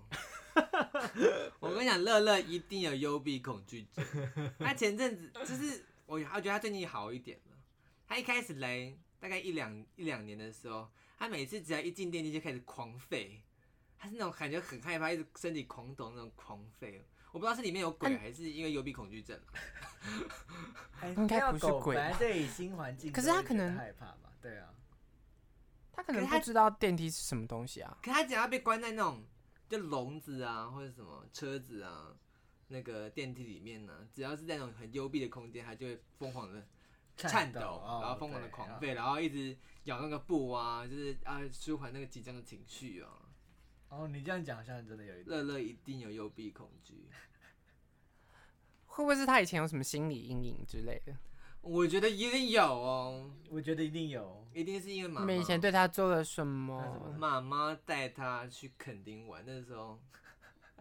我跟你讲，乐乐一定有幽闭恐惧症。他前阵子就是我，我觉得他最近好一点了。他一开始来大概一两一两年的时候，他每次只要一进电梯就开始狂吠，他是那种感觉很害怕，一直身体狂抖那种狂吠。我不知道是里面有鬼，嗯还是因为幽闭恐惧症啊。应该不是鬼吧本来对新环境可是他可能害怕吧？对啊，他可能他不知道电梯是什么东西啊。可他只要被关在那种就笼子啊，或者什么车子啊，那个电梯里面呢，只要是在那种很幽闭的空间，他就会疯狂的颤抖，哦然后疯狂的狂吠，然后一直咬那个布啊，就是啊舒缓那个紧张的情绪啊。哦，你这样讲好像真的有一点。乐乐一定有幽闭恐惧，会不会是他以前有什么心理阴影之类的？我觉得一定有哦，我觉得一定有。一定是因为妈你们以前妈对他做了什么？妈妈带他去垦丁玩，那时候。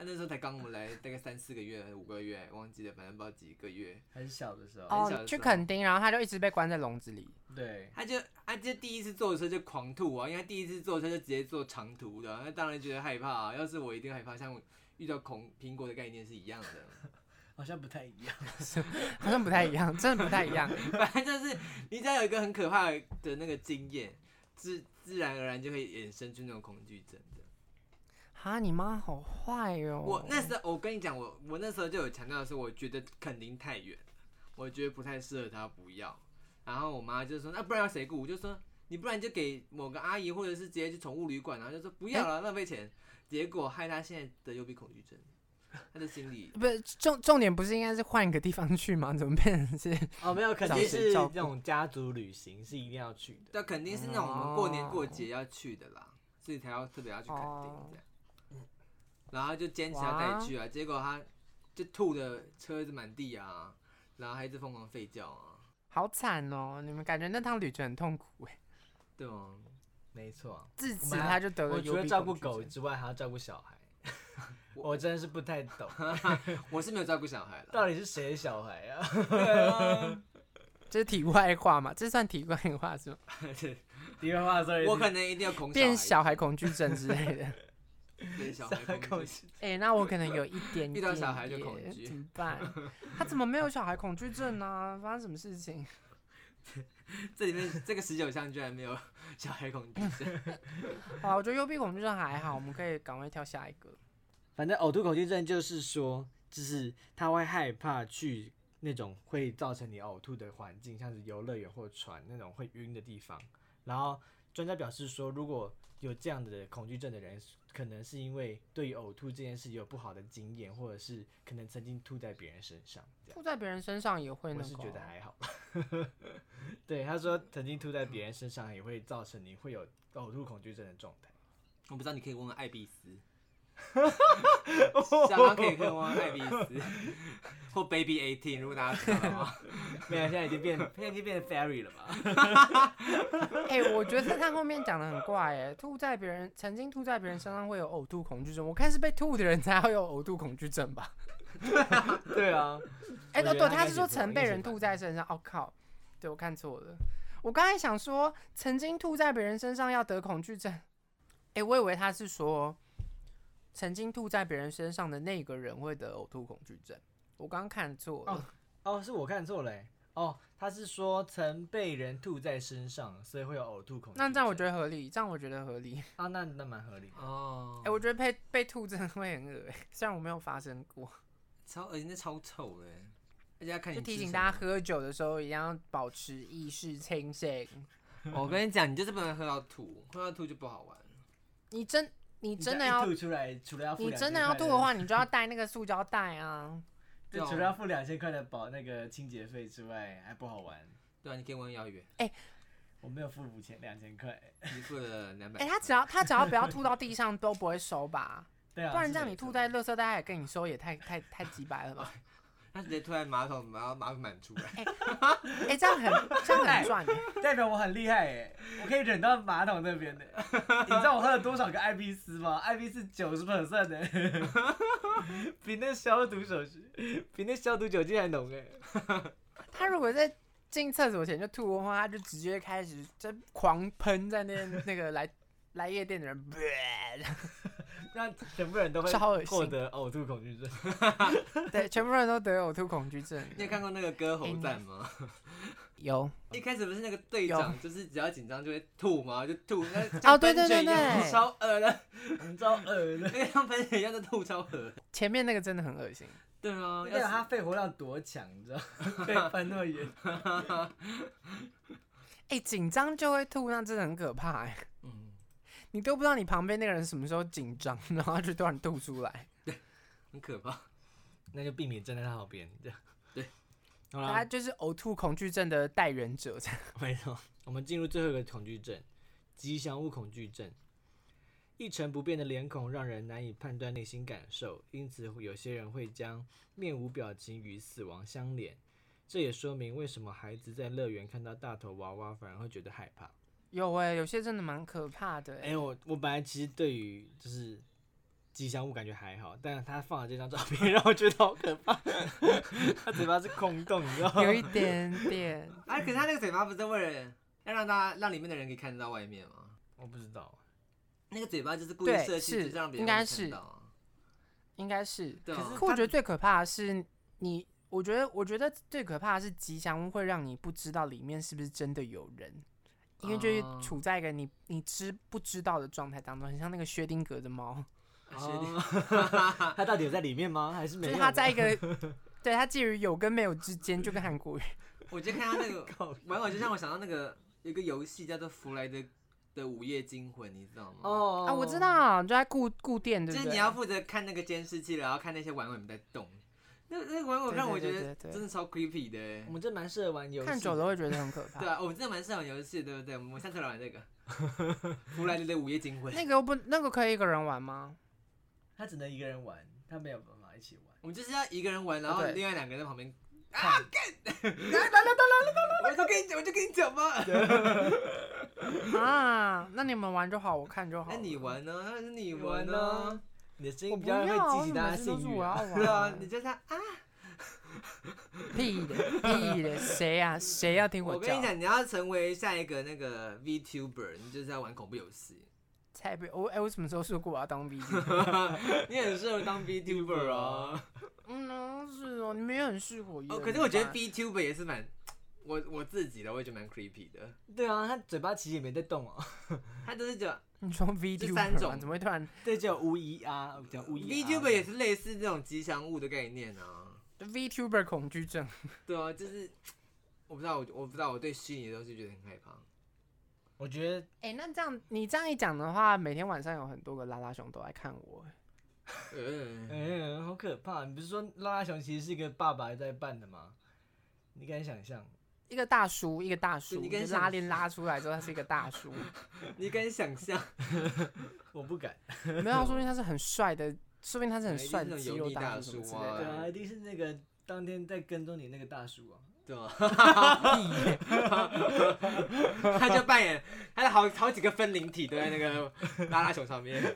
他那时候才刚我们来，大概三四个月、五个月，忘记了，反正不知道几个月。很小的时候。哦，很小的时候去垦丁，然后他就一直被关在笼子里。对，他就他就第一次坐车就狂吐啊，因为他第一次坐车就直接坐长途的，那当然觉得害怕啊。要是我一定害怕，像遇到恐苹果的概念是一样的。好像不太一样。好像不太一样，真的不太一样。反正就是你只要有一个很可怕的那个经验，自自然而然就会衍生出那种恐惧症的。哈，你妈好坏哟、我那时候我跟你讲，我我那时候就有强调的是，我觉得肯定太远了，我觉得不太适合他，不要。然后我妈就说，那不然要谁雇？我就说你不然就给某个阿姨，或者是直接去宠物旅馆，然后就说不要了，浪费钱，结果害他现在得幽闭恐惧症，他的心理 不是重重点不是应该是换一个地方去吗？怎么变成是？哦，没有，肯找定是谁照顾那种家族旅行是一定要去的。那肯定是那种我们过年过哦节要去的啦，所以才要特别要去垦丁哦这样。然后就坚持要带去啊，结果他就吐的车子满地啊，然后还一直疯狂吠叫啊，好惨哦！你们感觉那趟旅程很痛苦哎，对吗？没错，自此他就得了我除了照顾狗之外，还要照顾小孩。我我真的是不太懂，我是没有照顾小孩了，到底是谁的小孩啊？对啊，这是题外话嘛？这算题外话是吗？题外话说我可能一定要恐变小小孩恐惧症之类的。变小小孩恐惧孩恐惧，哎、那我可能有一点点 遇到小孩就恐惧怎么办？他怎么没有小孩恐惧症呢、发生什么事情？这里面这个十九项居然没有 小孩恐惧症，好，我觉得幽闭恐惧症还好，我们可以赶快跳下一个。反正呕吐恐惧症就是说，就是他会害怕去那种会造成你呕吐的环境，像是游乐园或船那种会晕的地方。然后专家表示说，如果有这样的恐惧症的人，可能是因为对于呕吐这件事有不好的经验，或者是可能曾经吐在别人身上。吐在别人身上也会我是觉得还好。对，他说曾经吐在别人身上也会造成你会有呕吐恐惧症的状态。我不知道你可以问问艾比斯，小狼可以问问艾比斯或 Baby Eighteen，如果大家知道的话。没有，现在已经变，现在已经变成 fairy 了吧？哎、我觉得他后面讲的很怪哎，吐在别人曾经吐在别人身上会有呕吐恐惧症，我看是被吐的人才会有呕吐恐惧症吧？对啊，哎、哦对，他他是说曾被人吐在身上。哦靠，对我看错了。我刚才想说，曾经吐在别人身上要得恐惧症。哎、我以为他是说，曾经吐在别人身上的那个人会得呕吐恐惧症。我刚刚看错了。哦哦，是我看错了欸。哦，他是说曾被人吐在身上，所以会有呕吐恐惧症。那这样我觉得合理，这样我觉得合理。啊，那那蛮合理的。哦哎、，我觉得被被吐真的会很恶哎，虽然我没有发生过。超恶心，那超臭的，而且要看你就提。醒大家喝酒的时候一定要保持意识清醒。我跟你讲，你就是不能喝到吐，喝到吐就不好玩。你真你真的要吐出来，除了要付你真的要吐的话，你就要带那个塑胶袋啊。就除了要付两千块的保那个清洁费之外，还不好玩。对啊，你可以问姚远，我没有付五千两千块。你付了两百。哎、他只要他只要不要吐到地上都不会收吧？对啊，不然这样你吐在垃圾袋也跟你收也太太太几百了吧？他直接吐在马桶，然后马桶满出来。哎、这样很这样很赚哎、代表我很厉害哎，我可以忍到马桶那边的。你知道我喝了多少个艾比斯吗？艾比斯九十 percent 的，比那消毒手续，比那消毒酒精还浓哎。他如果在进厕所前就吐的话，他就直接开始在狂喷在那那个来来夜店的人，那全部人都会超恶心获得呕吐恐惧症。对，全部人都得呕吐恐惧症。你有看过那个歌喉战吗？有一开始不是那个队长，就是只要紧张就会吐嘛，就吐，那 哦像对对对对超恶的，超恶的。那个像喷泉一样的吐，超恶。前面那个真的很恶心。对啊，那个要他肺活量多强，你知道？可以喷那么远。哎、紧张就会吐，那真的很可怕哎、嗯，你都不知道你旁边那个人什么时候紧张，然后他就突然吐出来。对很可怕。那就避免站在他旁边。这样对，好啦，他就是呕吐恐惧症的代言者。这样 没错。我们进入最后一个恐惧症——吉祥物恐惧症。一成不变的脸孔让人难以判断内心感受，因此有些人会将面无表情与死亡相连。这也说明为什么孩子在乐园看到大头娃娃反而会觉得害怕。有哎、有些真的蛮可怕的、哎、欸。我我本来其实对于就是吉祥物感觉还好，但是他放的这张照片 让我觉得好可怕。他嘴巴是空洞，你知道吗？有一点点，哎，可是他那个嘴巴不是为了要让大家让里面的人可以看得到外面吗？我不知道。那个嘴巴就是故意对设计，是就是让别人应该看是。应该是。可是，可我觉得最可怕的是你，我觉得我觉得最可怕的是吉祥物会让你不知道里面是不是真的有人，因为就是哦处在一个你你知不知道的状态当中，很像那个薛定谔的猫，哦，他到底有在里面吗？还是没有？就是它在一个 对它介于有跟没有之间，就跟韩国语。我就看他那个 玩偶，就让我想到那个有个游戏叫做《弗莱德的午夜惊魂》，你知道吗？哦啊，我知，道，就在固固店，对不对？就是你要负责看那个监视器，然后看那些玩偶们在动。那那个玩偶对让我觉得真的超 creepy 的欸。我们这蛮适合玩游戏，看久了会觉得很可怕。对啊，我们真的蛮适合玩游戏，对不对？我们下次来玩这个《弗莱德的午夜惊魂》。那个又不，那个可以一个人玩吗？他只能一个人玩，他没有办法一起玩。我们就是要一个人玩，然后另外两个人在旁边。啊干，我就跟你讲，我就跟你讲嘛。啊，那你们玩就好，我看就好。那你？玩呢？那是你玩呢？？你的声我比较要，会激起大家每次都是性欲啊。对啊，你就这样啊。屁的屁的，谁啊？谁要听叫？我跟你讲，你要成为下一个那个 VTuber，你就是要玩恐怖游戏。才不我哎、我什么时候说过我要当 VTuber？你很适合当 VTuber 啊。嗯，是哦，你们也很适合。哦，可是我觉得 VTuber 也是蛮，我我自己的，我也觉得蛮 creepy 的。对啊，他嘴巴其实也没在动哦。他就是讲你说 V 这 T 三种怎么会突然这叫无疑啊，叫无疑。VTuber 也是类似这种吉祥物的概念啊。V Tuber 恐惧症？对啊，就是我不知道，我我不知道，我对虚拟的东西觉得很害怕。我觉得哎、那这样你这样一讲的话，每天晚上有很多个拉拉熊都来看我。嗯，嗯，好可怕！你不是说拉拉熊其实是一个爸爸在扮的吗？你敢想象？一个大叔，一个大叔，你跟拉链拉出来之后，他是一个大叔。你敢想象？我不敢。没有，说不定他是很帅的，说不定他是很帅的肌肉大大叔之叔啊类的。对啊，一定是那个当天在跟踪你那个大叔啊。对吧？屁耶 他就扮演，他的好好几个分灵体都在那个拉拉熊上面。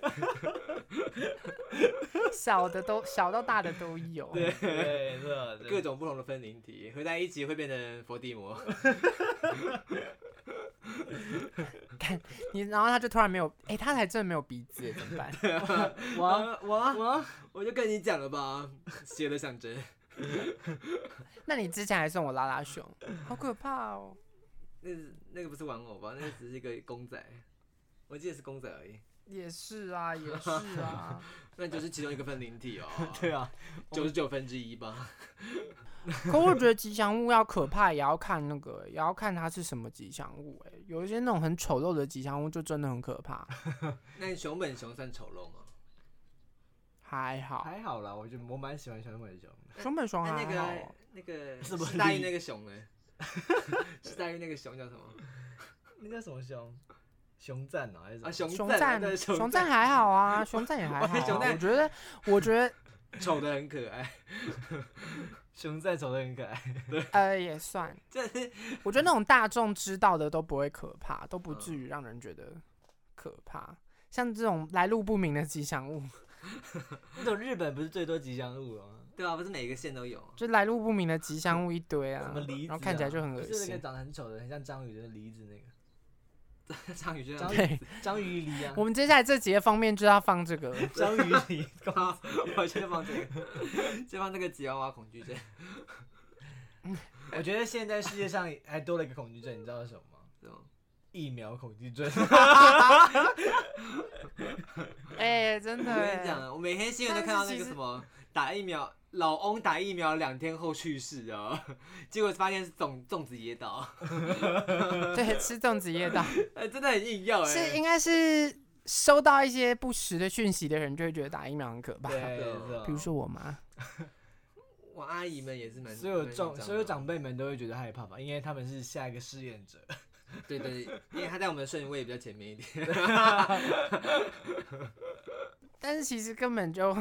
小的都小到大的都有。对，是吧？各种不同的分灵体合在一起会变成伏地魔。看你然后他就突然没有，哎、他还真的没有鼻子，怎么办？我我我我就跟你讲了吧，邪的象征。那你之前还送我拉拉熊，好可怕哦。那是那个不是玩偶吧？那个只是一个公仔，我记得是公仔而已。也是啊，也是啊。那就是其中一个分灵体哦。对啊，九十九分之一吧。可我觉得吉祥物要可怕，也要看那个，也要看它是什么吉祥物。哎，有一些那种很丑陋的吉祥物就真的很可怕。那熊本熊算丑陋吗？还好，还好啦，我觉得我蛮喜欢熊本熊的。熊本熊那那还好。个那个什么是大玉那个熊呢？是大玉那个熊叫什么？那叫什么熊？熊赞啊，还是什么啊，熊熊赞熊赞还好啊，熊赞也还好、啊。熊赞我觉得，我觉得，丑的很可爱，熊赞丑的很可爱。呃，也算。这是我觉得那种大众知道的都不会可怕，都不至于让人觉得可怕。像这种来路不明的吉祥物，那种日本不是最多吉祥物了吗？对啊，不是每个县都有。就来路不明的吉祥物一堆啊什么，梨子、啊，然后看起来就很恶就是那个心。长得很丑的，很像章鱼的梨子那个。章鱼就章鱼章鱼梨啊，我们接下来这几个方面就要放这个，章鱼梨。好，我先放这个，先放那个吉娃娃恐惧症。我觉得现在世界上还多了一个恐惧症，你知道是什么吗？疫苗恐惧症。哎、真的我。跟你讲，我每天新闻都看到那个什么打疫苗，老翁打疫苗两天后去世啊，结果发现是粽粽子噎到，对，吃粽子噎到，哎，真的很硬要哎。是应该是收到一些不实的讯息的人，就会觉得打疫苗很可怕。对，比如说我妈，我阿姨们也是蛮所有长所有长辈们都会觉得害怕吧，因为他们是下一个试验者。对对，因为他在我们的顺位比较前面一点。但是其实根本就，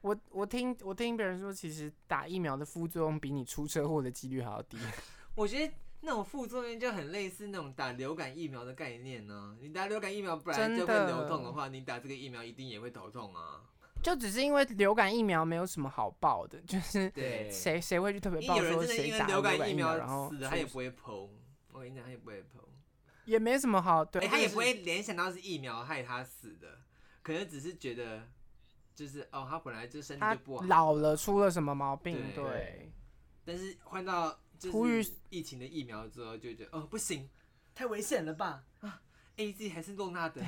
我我听我听别人说，其实打疫苗的副作用比你出车祸的几率还要低。我觉得那种副作用就很类似那种打流感疫苗的概念呢、你打流感疫苗本来就会真的流痛的话，你打这个疫苗一定也会头痛啊。就只是因为流感疫苗没有什么好报的，就是对，谁谁会去特别因报说谁打流感疫疫苗，然后死了，他也不会剖。我跟你讲，他也不会剖。也没什么好对，哎、他也不会联想到是疫苗害他死的，可能只是觉得，就是哦，他本来就身体就不好，老了出了什么毛病，对。对，但是换到就呼吁是疫情的疫苗之后，就觉得哦不行太危险了吧。啊？，A Z 还是诺纳的，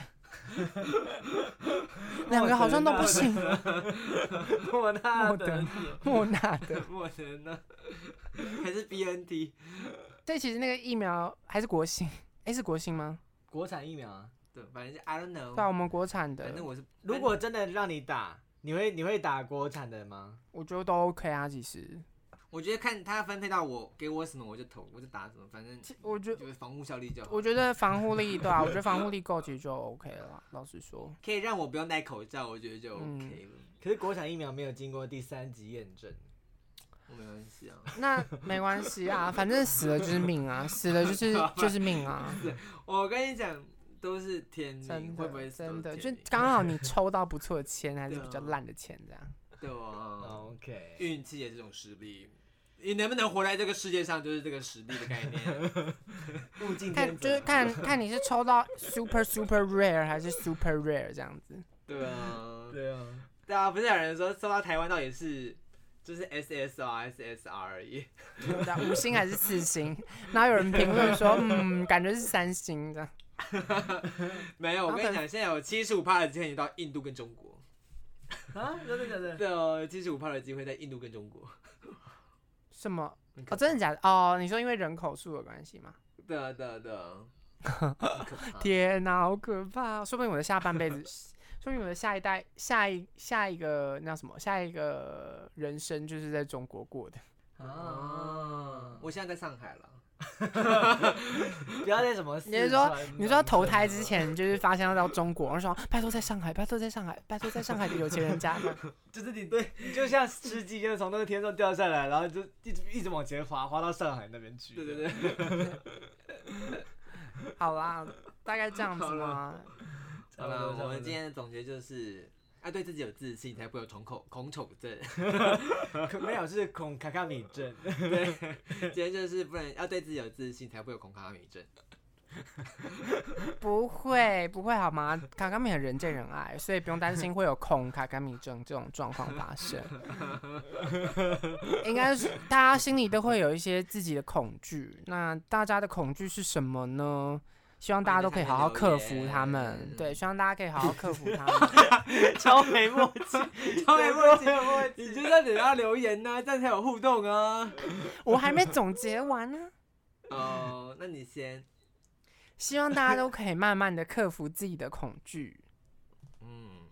两个好像都不行。莫 纳莫德的，莫纳的，莫德纳。还是 B N T，对其实那个疫苗还是国信，哎、是国信吗？国产疫苗啊，对，反正是 I don't know，对啊，我们国产的反，正我是如果真的让你打，你会你会打国产的吗？我觉得都 OK 啊，其实。我觉得看他分配到我给我什么我就投，我就打什么，反正其我觉就是防护效力就好，我觉得防护力对啊，我觉得防护力够，其实就 OK 了啦。老实说，可以让我不用戴口罩，我觉得就嗯 OK 了，可是国产疫苗没有经过第三级验证，我没关系啊。那没关系啊，反正死了就是命啊，死了就是 就是命啊，我跟你讲，都是天真命，会不会的真的，就刚好你抽到不错的签，还是比较烂的签这样。对啊，OK，运气也是种实力。你能不能活在这个世界上，就是这个实力的概念。物竞看就是择。看看你是抽到 super super rare 还是 super rare 这样子。对啊，对啊，对啊，不是有人说收到台湾到底是就是 SSR SSR 而已。五星还是四星？然后有人评论说，嗯，感觉是三星的。没有，我跟你讲，现在有七十五趴的机会到印度跟中国。啊，真的假的？对哦，七十五趴的机会在印度跟中国。什么？哦，真的假的？哦，你说因为人口数的关系吗？对啊，对啊，对啊。天哪，好可怕哦！说不定我的下半辈子，说不定我的下一代、下一下一个那叫什么，下一个人生就是在中国过的。啊！我现在在上海了。不要再什么你是说你说投胎之前就是发现要到中国，然后说拜托在上海，拜托在上海，拜托在上海的有钱人家。就是你对，你就像吃鸡一样从那个天上掉下来，然后就一直一直往前滑，滑到上海那边去。对对对。好啦，大概这样子吗？好了，我们今天的总结就是，要对自己有自信，才不会有恐口恐丑症。可没有是恐卡卡米症。对，今天就是不能要对自己有自信，才不会有恐卡米症。不会，不会好吗？卡卡米很人见人爱，所以不用担心会有恐卡卡米症这种状况发生。应该是大家心里都会有一些自己的恐惧，那大家的恐惧是什么呢？希望大家都可以好好克服他们。对，希望大家可以好好克服他们。超没默契，超没默契没默你就在等他留言呢、这样才有互动啊。我还没总结完呢。哦，那你先。希望大家都可以慢慢的克服自己的恐惧。嗯，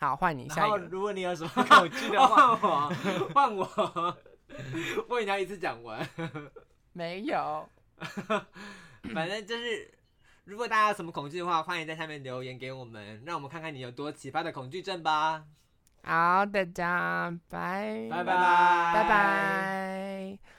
好，换你下一个。如果你有什么恐惧的话，换我，换我。我以为你要一次讲完。没有。反正就是，如果大家有什么恐惧的话，欢迎在下面留言给我们，让我们看看你有多奇葩的恐惧症吧。好，大家拜拜拜拜拜。